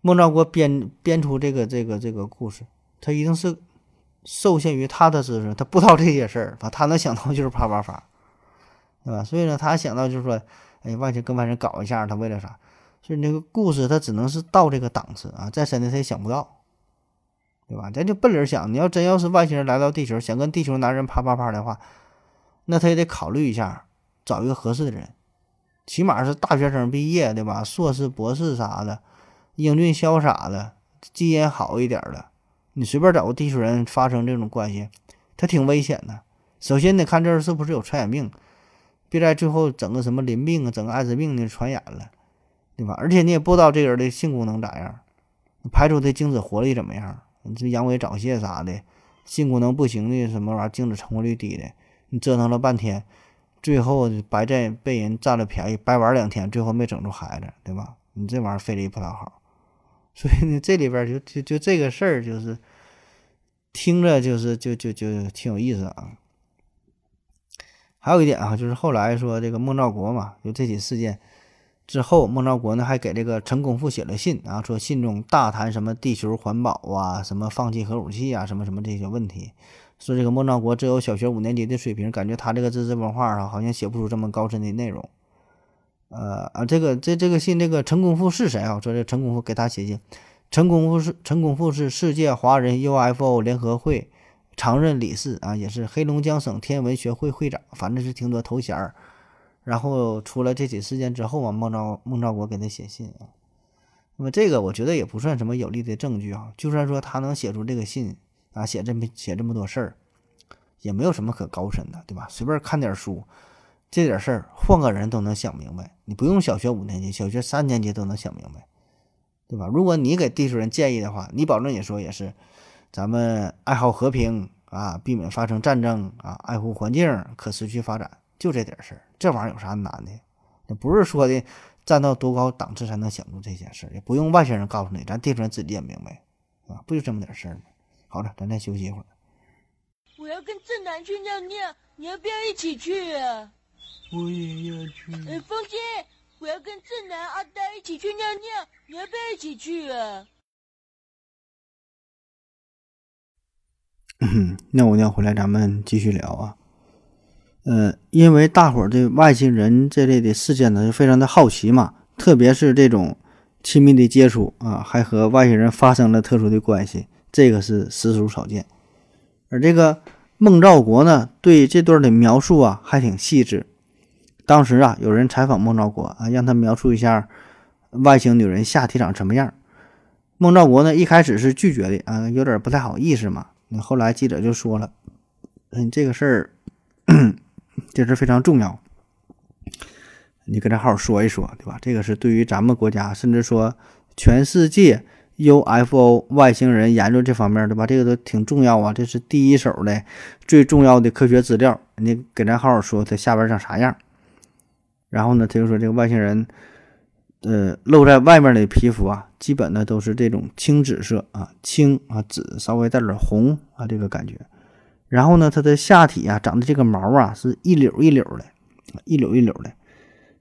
孟兆国编编出这个这个这个故事？他一定是受限于他的知识，他不知道这些事儿，他能想到就是啪啪啪，对吧？所以呢，他想到就是说，哎，外星跟外星搞一下，他为了啥？所以那个故事他只能是到这个档次啊，再深的他也想不到，对吧？咱就奔理想，你要真要是外星人来到地球，想跟地球男人啪啪啪的话，那他也得考虑一下。找一个合适的人，起码是大学生毕业，对吧？硕士、博士啥的，英俊潇洒的，基因好一点的。你随便找个地球人发生这种关系，他挺危险的。首先得看这是不是有传染病，别在最后整个什么淋病啊，整个艾滋病的传染了，对吧？而且你也不知道这人的性功能咋样，排出的精子活力怎么样？你这阳痿早泄啥的，性功能不行的什么玩意儿，精子成活率低的，你折腾了半天。最后白在被人占了便宜，白玩两天，最后没整出孩子，对吧？你这玩意儿费力不讨好，所以呢，这里边就就就这个事儿，就是听着就是就就就挺有意思啊。还有一点啊，就是后来说这个孟兆国嘛，就这起事件之后，孟兆国呢还给这个陈功富写了信啊，说信中大谈什么地球环保啊，什么放弃核武器啊，什么什么这些问题。说这个孟兆国只有小学五年级的水平，感觉他这个知识文化啊，好像写不出这么高深的内容。呃啊，这个这这个信，这个陈功富是谁啊？说这陈功富给他写信，陈功富是陈功富是世界华人 UFO 联合会常任理事啊，也是黑龙江省天文学会会长，反正是挺多头衔儿。然后出了这起事件之后啊，孟兆孟兆国给他写信啊。那么这个我觉得也不算什么有力的证据啊，就算说他能写出这个信。啊，写这么写这么多事儿，也没有什么可高深的，对吧？随便看点书，这点事儿换个人都能想明白。你不用小学五年级，小学三年级都能想明白，对吧？如果你给地球人建议的话，你保证也说也是，咱们爱好和平啊，避免发生战争啊，爱护环境，可持续发展，就这点事儿。这玩意儿有啥难的？也不是说的站到多高档次才能想出这些事儿，也不用外星人告诉你，咱地球人自己也明白，啊，不就这么点事儿吗？好了，咱再休息一会儿。我要跟正南去尿尿，你要不要一起去啊？我也要去。哎，风心，我要跟正南、阿呆一起去尿尿，你要不要一起去啊？嗯尿不尿回来咱们继续聊啊。呃，因为大伙儿对外星人这类的事件呢，就非常的好奇嘛，特别是这种亲密的接触啊，还和外星人发生了特殊的关系，这个是实属少见。而这个孟兆国呢，对这段的描述啊，还挺细致。当时啊，有人采访孟兆国啊，让他描述一下外星女人下体长什么样。孟兆国呢，一开始是拒绝的啊，有点不太好意思嘛。那后来记者就说了：“嗯，这个事儿，这是非常重要，你跟他好好说一说，对吧？这个是对于咱们国家，甚至说全世界 UFO 外星人研究这方面，对吧？这个都挺重要啊，这是第一手的、最重要的科学资料。你给咱好好说，他下边长啥样？然后呢，他就说这个外星人。”呃，露在外面的皮肤啊，基本呢都是这种青紫色啊，青啊紫，稍微带点红啊这个感觉。然后呢，它的下体啊长的这个毛啊是一绺一绺的，一绺一绺的，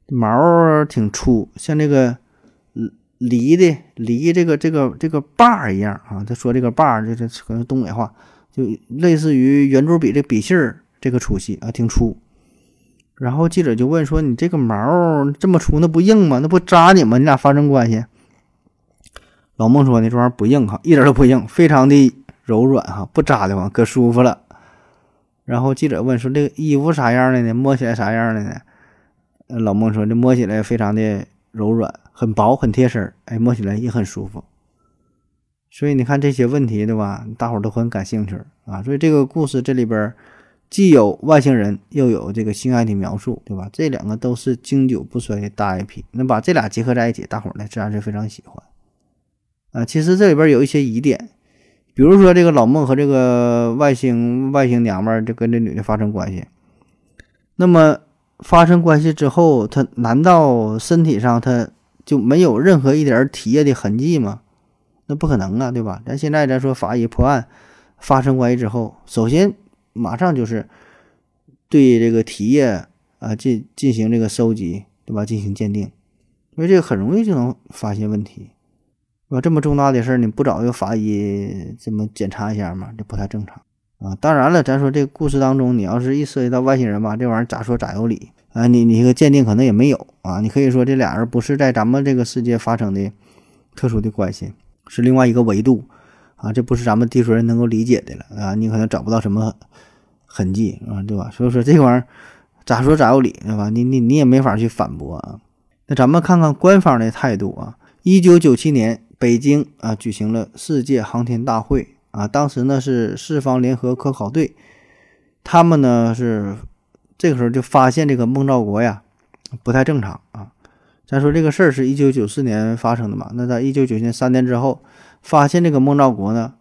毛挺粗，像这个梨的梨这个这个这个把一样啊。他说这个把就是可能东北话，就类似于圆珠笔这笔芯儿这个粗细啊，挺粗。然后记者就问说：“你这个毛这么粗，那不硬吗？那不扎你吗？你俩发生关系？”老孟说：“呢，这玩意儿不硬哈，一点都不硬，非常的柔软哈，不扎的慌，可舒服了。”然后记者问说：“这个衣服啥样的呢？摸起来啥样的呢？”老孟说：“这摸起来非常的柔软，很薄，很贴身，哎，摸起来也很舒服。”所以你看这些问题对吧？大伙都很感兴趣啊。所以这个故事这里边。既有外星人，又有这个性爱的描述，对吧？这两个都是经久不衰的大 IP，那把这俩结合在一起，大伙儿呢自然是非常喜欢。啊，其实这里边有一些疑点，比如说这个老孟和这个外星外星娘们儿就跟这女的发生关系，那么发生关系之后，他难道身体上他就没有任何一点体液的痕迹吗？那不可能啊，对吧？咱现在咱说法医破案，发生关系之后，首先。马上就是对这个体液啊进进行这个收集，对吧？进行鉴定，因为这个很容易就能发现问题，是吧？这么重大的事儿，你不找一个法医这么检查一下吗？这不太正常啊！当然了，咱说这故事当中，你要是一涉及到外星人吧，这玩意儿咋说咋有理啊！你你这个鉴定可能也没有啊！你可以说这俩人不是在咱们这个世界发生的特殊的关系，是另外一个维度。啊，这不是咱们地球人能够理解的了啊！你可能找不到什么痕迹啊，对吧？所以说这玩意儿咋说咋有理，对吧？你你你也没法去反驳啊。那咱们看看官方的态度啊。一九九七年，北京啊举行了世界航天大会啊，当时呢是四方联合科考队，他们呢是这个时候就发现这个孟兆国呀不太正常啊。咱说这个事儿是一九九四年发生的嘛？那在一九九七年三年之后。发现这个孟兆国呢，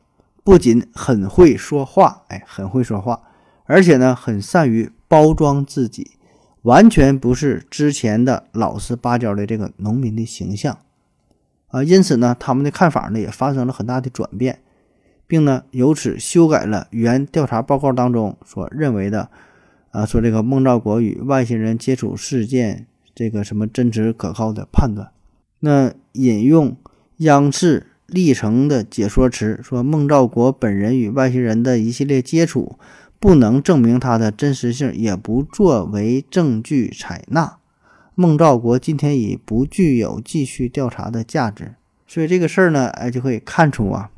不仅很会说话，哎，很会说话，而且呢，很善于包装自己，完全不是之前的老实巴交的这个农民的形象啊。因此呢，他们的看法呢也发生了很大的转变，并呢由此修改了原调查报告当中所认为的啊，说这个孟兆国与外星人接触事件这个什么真实可靠的判断。那引用央视。历程的解说词说，孟兆国本人与外星人的一系列接触不能证明他的真实性，也不作为证据采纳。孟兆国今天已不具有继续调查的价值。所以这个事儿呢，哎，就可以看出啊，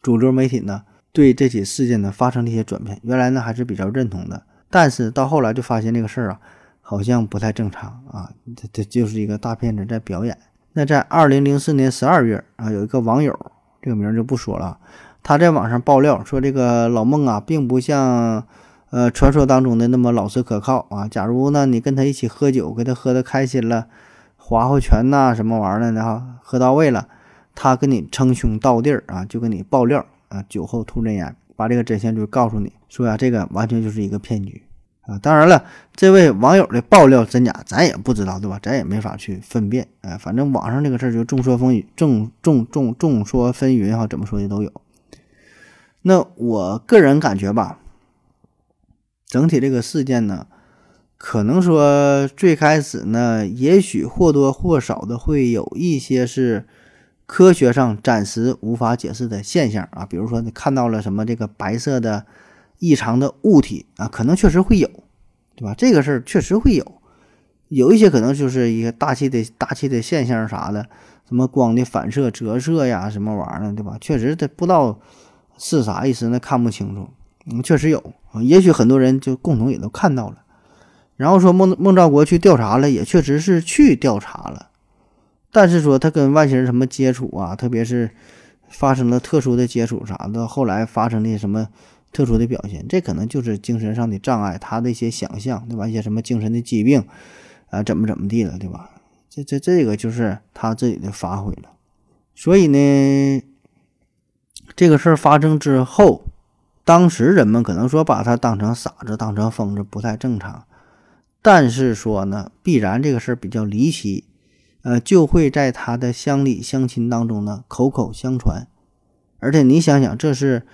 主流媒体呢对这起事件呢发生了一些转变。原来呢还是比较认同的，但是到后来就发现这个事儿啊好像不太正常啊，这这就是一个大骗子在表演。那在二零零四年十二月啊，有一个网友，这个名就不说了，他在网上爆料说，这个老孟啊，并不像呃传说当中的那么老实可靠啊。假如呢，你跟他一起喝酒，给他喝的开心了，划划拳呐，什么玩意儿的，然后喝到位了，他跟你称兄道弟儿啊，就跟你爆料啊，酒后吐真言，把这个真相就告诉你说呀，这个完全就是一个骗局。啊，当然了，这位网友的爆料真假，咱也不知道，对吧？咱也没法去分辨。哎，反正网上这个事儿就众说纷纭，众众众众说纷纭哈，怎么说的都有。那我个人感觉吧，整体这个事件呢，可能说最开始呢，也许或多或少的会有一些是科学上暂时无法解释的现象啊，比如说你看到了什么这个白色的。异常的物体啊，可能确实会有，对吧？这个事儿确实会有，有一些可能就是一个大气的大气的现象啥的，什么光的反射、折射呀，什么玩意儿，对吧？确实这不知道是啥意思，那看不清楚。嗯，确实有，也许很多人就共同也都看到了。然后说孟孟兆国去调查了，也确实是去调查了，但是说他跟外星人什么接触啊，特别是发生了特殊的接触啥的，后来发生的什么特殊的表现，这可能就是精神上的障碍，他的一些想象，对吧？一些什么精神的疾病啊，怎么怎么地了，对吧？这这这个就是他自己的发挥了。所以呢，这个事儿发生之后，当时人们可能说把他当成傻子，当成疯子，不太正常。但是说呢，必然这个事儿比较离奇，呃，就会在他的乡里乡亲当中呢口口相传。而且你想想，这是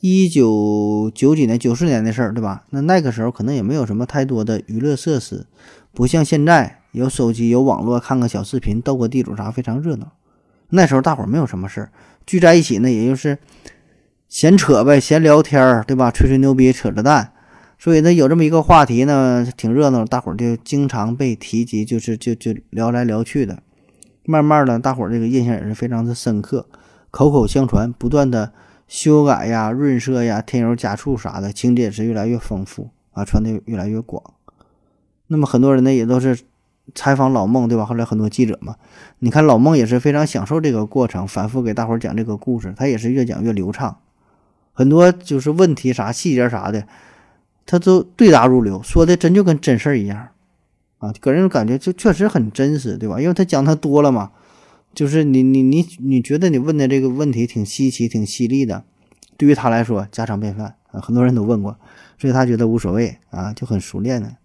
一九九几年、九四年的事儿，对吧？那那个时候可能也没有什么太多的娱乐设施，不像现在有手机、有网络，看个小视频、斗个地主啥，非常热闹。那时候大伙儿没有什么事儿，聚在一起呢，也就是闲扯呗，闲聊天儿，对吧？吹吹牛逼，扯扯淡。所以呢，有这么一个话题呢，挺热闹，大伙儿就经常被提及，就是就就聊来聊去的。慢慢的，大伙儿这个印象也是非常的深刻，口口相传，不断的修改呀、润色呀、添油加醋啥的，情节也是越来越丰富啊，传的越来越广。那么很多人呢，也都是采访老孟，对吧？后来很多记者嘛，你看老孟也是非常享受这个过程，反复给大伙儿讲这个故事，他也是越讲越流畅，很多就是问题啥细节啥的。他都对答如流，说的真就跟真事儿一样，啊，给人感觉就确实很真实，对吧？因为他讲他多了嘛，就是你你你你觉得你问的这个问题挺稀奇、挺犀利的，对于他来说家常便饭啊，很多人都问过，所以他觉得无所谓啊，就很熟练的。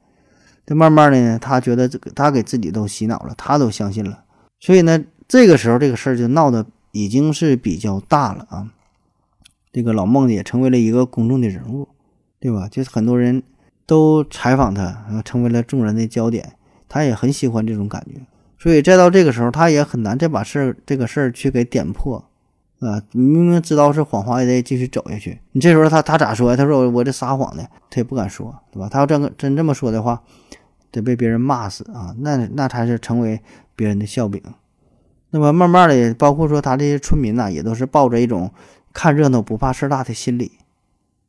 这慢慢的呢，他觉得这个他给自己都洗脑了，他都相信了，所以呢，这个时候这个事儿就闹得已经是比较大了啊。这个老孟也成为了一个公众的人物。对吧？就是很多人都采访他，成为了众人的焦点。他也很喜欢这种感觉，所以再到这个时候，他也很难再把事儿这个事儿去给点破啊！明明知道是谎话，也得继续走下去。你这时候他他咋说呀？他说我我这撒谎呢，他也不敢说，对吧？他要真真这么说的话，得被别人骂死啊！那那才是成为别人的笑柄。那么慢慢的，包括说他这些村民呐，也都是抱着一种看热闹不怕事大的心理。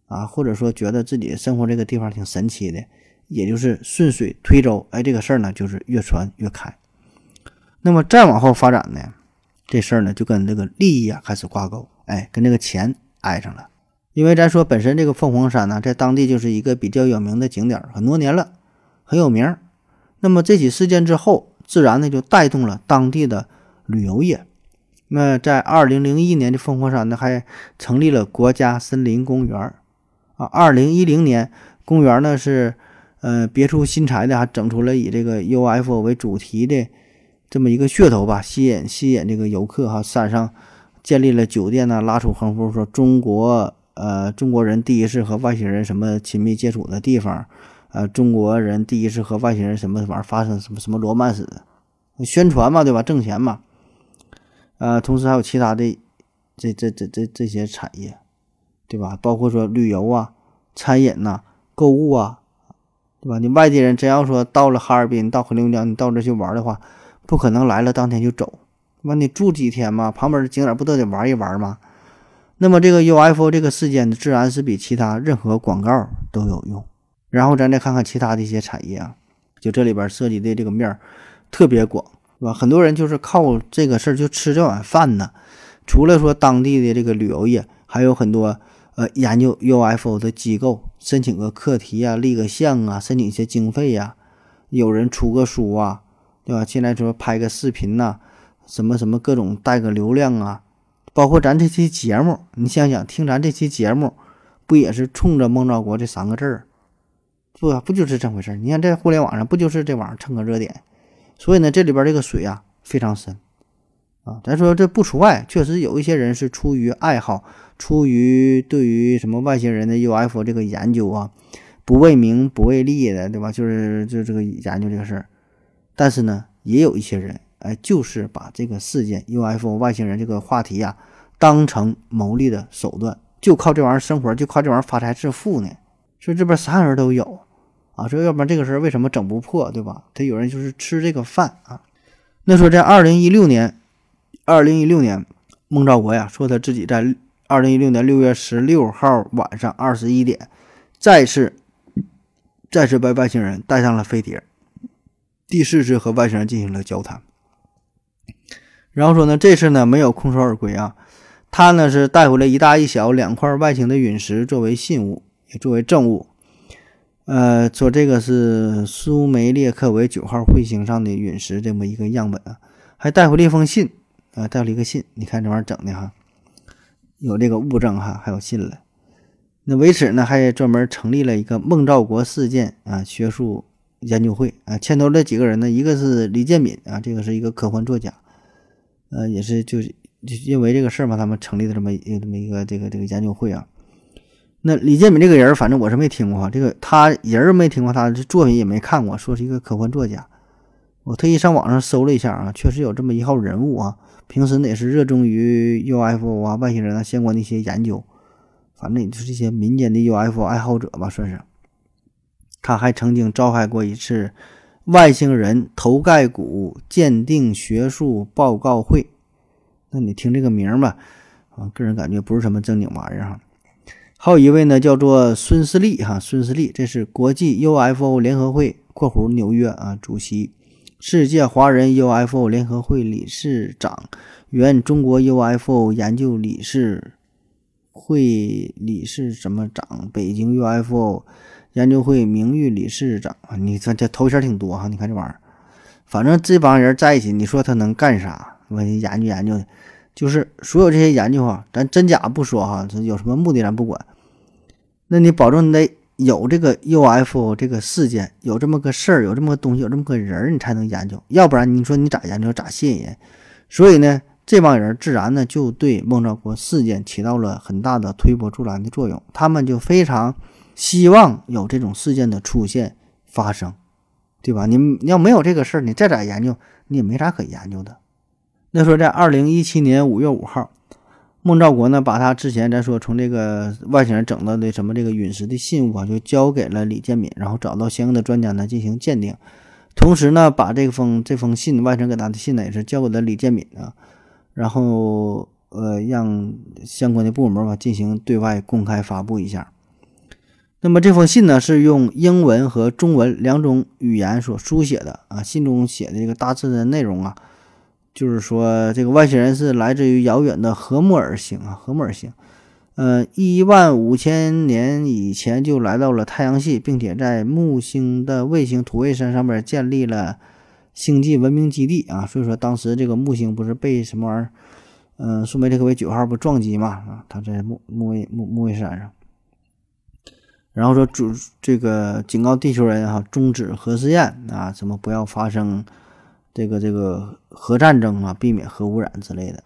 啊，或者说觉得自己生活这个地方挺神奇的，也就是顺水推舟，哎，这个事儿呢就是越传越开。那么再往后发展呢，这事儿呢就跟这个利益啊开始挂钩，哎，跟这个钱挨上了。因为咱说本身这个凤凰山呢，在当地就是一个比较有名的景点，很多年了，很有名。那么这起事件之后，自然呢就带动了当地的旅游业。那在二零零一年的凤凰山呢，还成立了国家森林公园。啊，二零一零年，公园呢是，呃，别出心裁的，还整出了以这个 UFO 为主题的这么一个噱头吧，吸引吸引这个游客哈。山上建立了酒店呢，拉出横幅说中国，呃，中国人第一次和外星人什么亲密接触的地方，呃，中国人第一次和外星人什么玩意儿发生什么什么罗曼史，宣传嘛，对吧？挣钱嘛，呃，同时还有其他的这这这这这些产业。对吧？包括说旅游啊、餐饮呐、购物啊，对吧？你外地人真要说到了哈尔滨、到黑龙江，你到这去玩的话，不可能来了当天就走，那？你住几天嘛？旁边的景点不都得玩一玩吗？那么这个 UFO 这个事件，自然是比其他任何广告都有用。然后咱再看看其他的一些产业啊，就这里边涉及的这个面儿特别广，是吧？很多人就是靠这个事儿就吃这碗饭呢。除了说当地的这个旅游业，还有很多。呃，研究 UFO 的机构申请个课题啊，立个项啊，申请一些经费呀，有人出个书啊，对吧？现在说拍个视频呐，什么什么各种带个流量啊，包括咱这期节目，你想想听咱这期节目，不也是冲着孟兆国这三个字儿，不不就是这回事儿？你看在互联网上不就是这玩意儿蹭个热点？所以呢，这里边这个水啊非常深啊。咱说这不除外，确实有一些人是出于爱好。出于对于什么外星人的 UFO 这个研究啊，不为名不为利的，对吧？就是就这个研究这个事儿，但是呢，也有一些人，哎，就是把这个事件 UFO 外星人这个话题呀，当成牟利的手段，就靠这玩意儿生活，就靠这玩意儿发财致富呢。所以这边啥人都有啊，说要不然这个事儿为什么整不破，对吧？他有人就是吃这个饭啊。那说在二零一六年，二零一六年，孟兆国呀说他自己在二零一六年六月十六号晚上二十一点，再次再次被外星人带上了飞碟，第四次和外星人进行了交谈。然后说呢，这次呢没有空手而归啊，他呢是带回了一大一小两块外星的陨石作为信物，也作为证物。呃，说这个是苏梅列克维九号彗星上的陨石这么一个样本啊，还带回了一封信啊，带了一个信。你看这玩意儿整的哈，有这个物证哈，还有信了。那为此呢，还专门成立了一个孟兆国事件啊学术研究会啊，牵头的几个人呢，一个是李建敏啊，这个是一个科幻作家。呃，也是就是就因为这个事儿嘛，他们成立的这么一这么一个这个这个研究会啊。那李建民这个人，反正我是没听过哈，这个他人没听过，他的作品也没看过，说是一个科幻作家。我特意上网上搜了一下啊，确实有这么一号人物啊。平时呢也是热衷于 UFO 啊、外星人啊相关的一些研究，反正也就是一些民间的 UFO 爱好者吧，算是。他还曾经召开过一次。外星人头盖骨鉴定学术报告会，那你听这个名儿吧，啊，个人感觉不是什么正经玩意儿哈。还有一位呢，叫做孙思利哈，孙思利，这是国际 UFO 联合会（括弧纽约啊）主席，世界华人 UFO 联合会理事长，原中国 UFO 研究理事会理事什么长，北京 UFO。研究会名誉理事长啊，你这这头衔挺多哈，你看这玩意儿，反正这帮人在一起，你说他能干啥？我研究研究，就是所有这些研究啊，咱真假不说哈，这有什么目的咱不管。那你保证你得有这个 UFO 这个事件，有这么个事儿，有这么个东西，有这么个人，你才能研究。要不然你说你咋研究咋吸引人？所以呢，这帮人自然呢就对孟兆国事件起到了很大的推波助澜的作用，他们就非常。希望有这种事件的出现发生，对吧？你要没有这个事儿，你再咋研究，你也没啥可研究的。那说在二零一七年五月五号，孟兆国呢，把他之前咱说从这个外星人整到的什么这个陨石的信物啊，就交给了李建敏，然后找到相应的专家呢进行鉴定，同时呢，把这封这封信外星人给他的信呢，也是交给了李建敏啊，然后呃，让相关的部门吧进行对外公开发布一下。那么这封信呢，是用英文和中文两种语言所书写的啊。信中写的这个大致的内容啊，就是说这个外星人是来自于遥远的荷穆尔星啊，荷穆尔星，呃，一万五千年以前就来到了太阳系，并且在木星的卫星土卫三上面建立了星际文明基地啊。所以说当时这个木星不是被什么玩意儿，嗯，苏梅特克维九号不撞击嘛啊，它在木木卫木木卫山上。然后说主这个警告地球人哈，终止核试验啊，什么不要发生这个这个核战争啊，避免核污染之类的。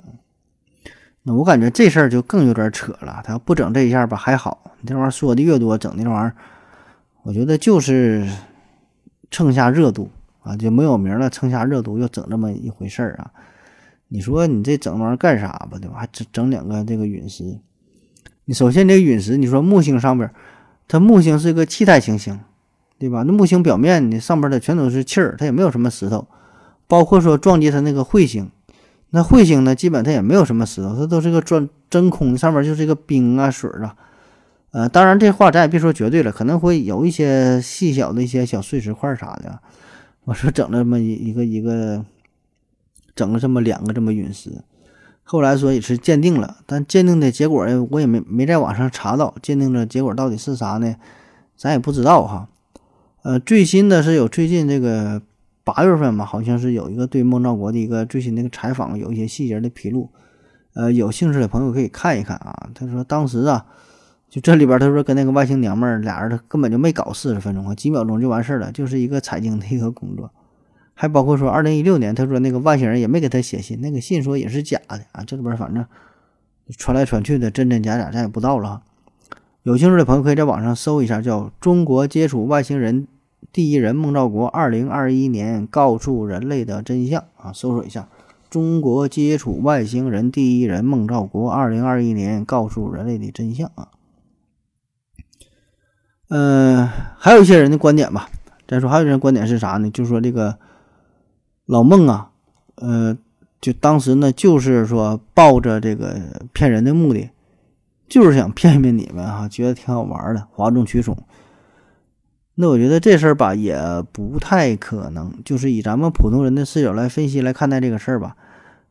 那我感觉这事儿就更有点扯了。他要不整这一下吧还好，你这玩意儿说的越多，整那玩意儿，我觉得就是蹭下热度啊，就没有名了，蹭下热度又整这么一回事儿啊。你说你这整那玩意儿干啥吧，对吧？还整整两个这个陨石。你首先这个陨石，你说木星上边。它木星是个气态行星，对吧？那木星表面你，上边的全都是气儿，它也没有什么石头。包括说撞击它那个彗星，那彗星呢，基本它也没有什么石头，它都是个钻真空，上面就是一个冰啊水啊。呃，当然这话咱也别说绝对了，可能会有一些细小的一些小碎石块啥的。我说整了这么一一个一个，整了这么两个这么陨石。后来说也是鉴定了，但鉴定的结果，我也没没在网上查到鉴定的结果到底是啥呢？咱也不知道哈。呃，最新的是有最近这个八月份嘛，好像是有一个对孟兆国的一个最新那个采访，有一些细节的披露。呃，有兴趣的朋友可以看一看啊。他说当时啊，就这里边他说跟那个外星娘们儿俩人，他根本就没搞四十分钟啊，几秒钟就完事儿了，就是一个采精的一个工作。还包括说，二零一六年，他说那个外星人也没给他写信，那个信说也是假的啊。这里边反正传来传去的，真真假假，咱也不知道了。有兴趣的朋友可以在网上搜一下，叫《中国接触外星人第一人孟兆国二零二一年告诉人类的真相》啊，搜索一下，中国接触外星人第一人孟兆国，二零二一年告诉人类的真相啊。嗯，还有一些人的观点吧。再说，还有人观点是啥呢？就是说这个老孟啊，呃，就当时呢，就是说抱着这个骗人的目的，就是想骗骗你们啊，觉得挺好玩的，哗众取宠。那我觉得这事儿吧，也不太可能。就是以咱们普通人的视角来分析来看待这个事儿吧，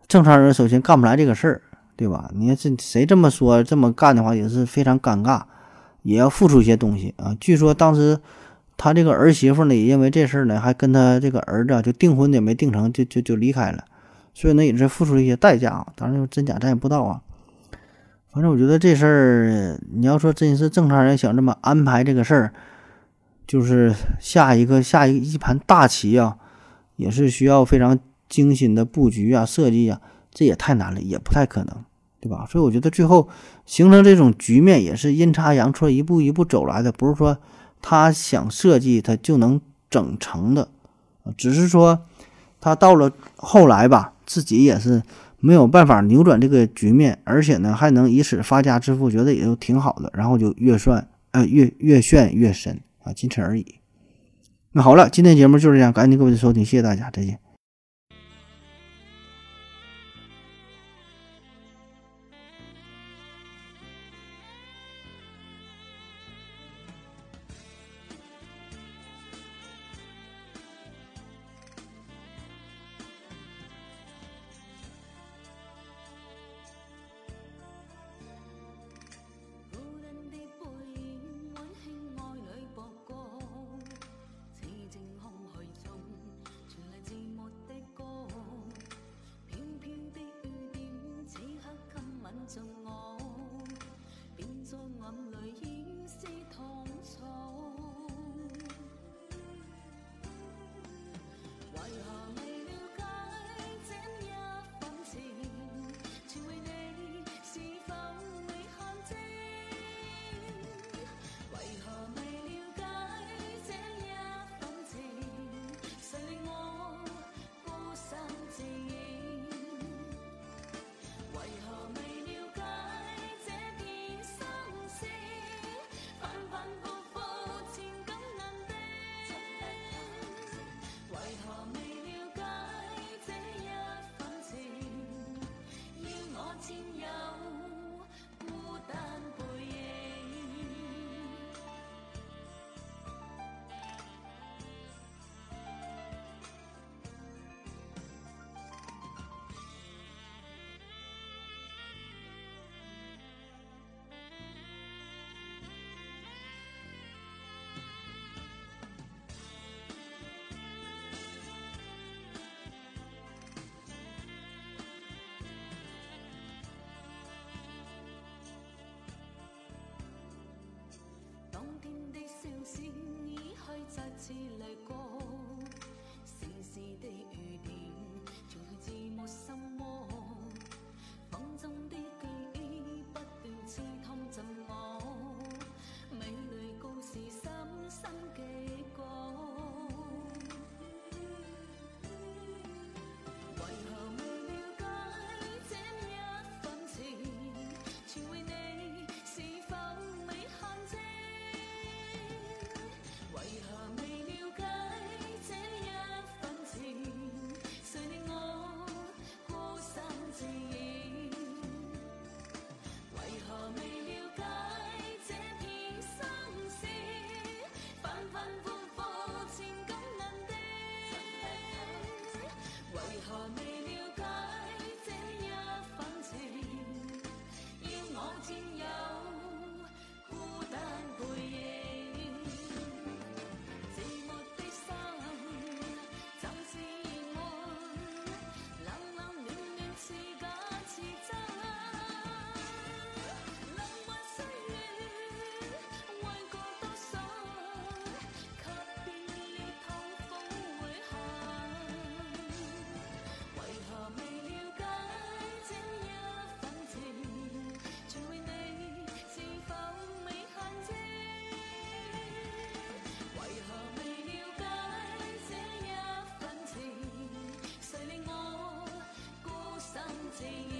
正常人首先干不来这个事儿，对吧？你看这谁这么说这么干的话，也是非常尴尬，也要付出一些东西啊。据说当时他这个儿媳妇呢，也因为这事儿呢，还跟他这个儿子就订婚也没订成，就就就离开了，所以呢也是付出一些代价啊。当然真假咱也不知道啊。反正我觉得这事儿，你要说真是正常人想这么安排这个事儿。就是下一个下一一盘大棋啊，也是需要非常精心的布局啊、设计啊，这也太难了，也不太可能，对吧？所以我觉得最后形成这种局面也是阴差阳错一步一步走来的，不是说他想设计他就能整成的只是说他到了后来吧，自己也是没有办法扭转这个局面，而且呢还能以此发家致富，觉得也就挺好的，然后就越算呃越越陷越深。啊，仅此而已。那好了，今天节目就是这样，感谢各位的收听，谢谢大家，再见。天的笑声已去，再次泪光，丝丝的雨点，全被寂寞。wanting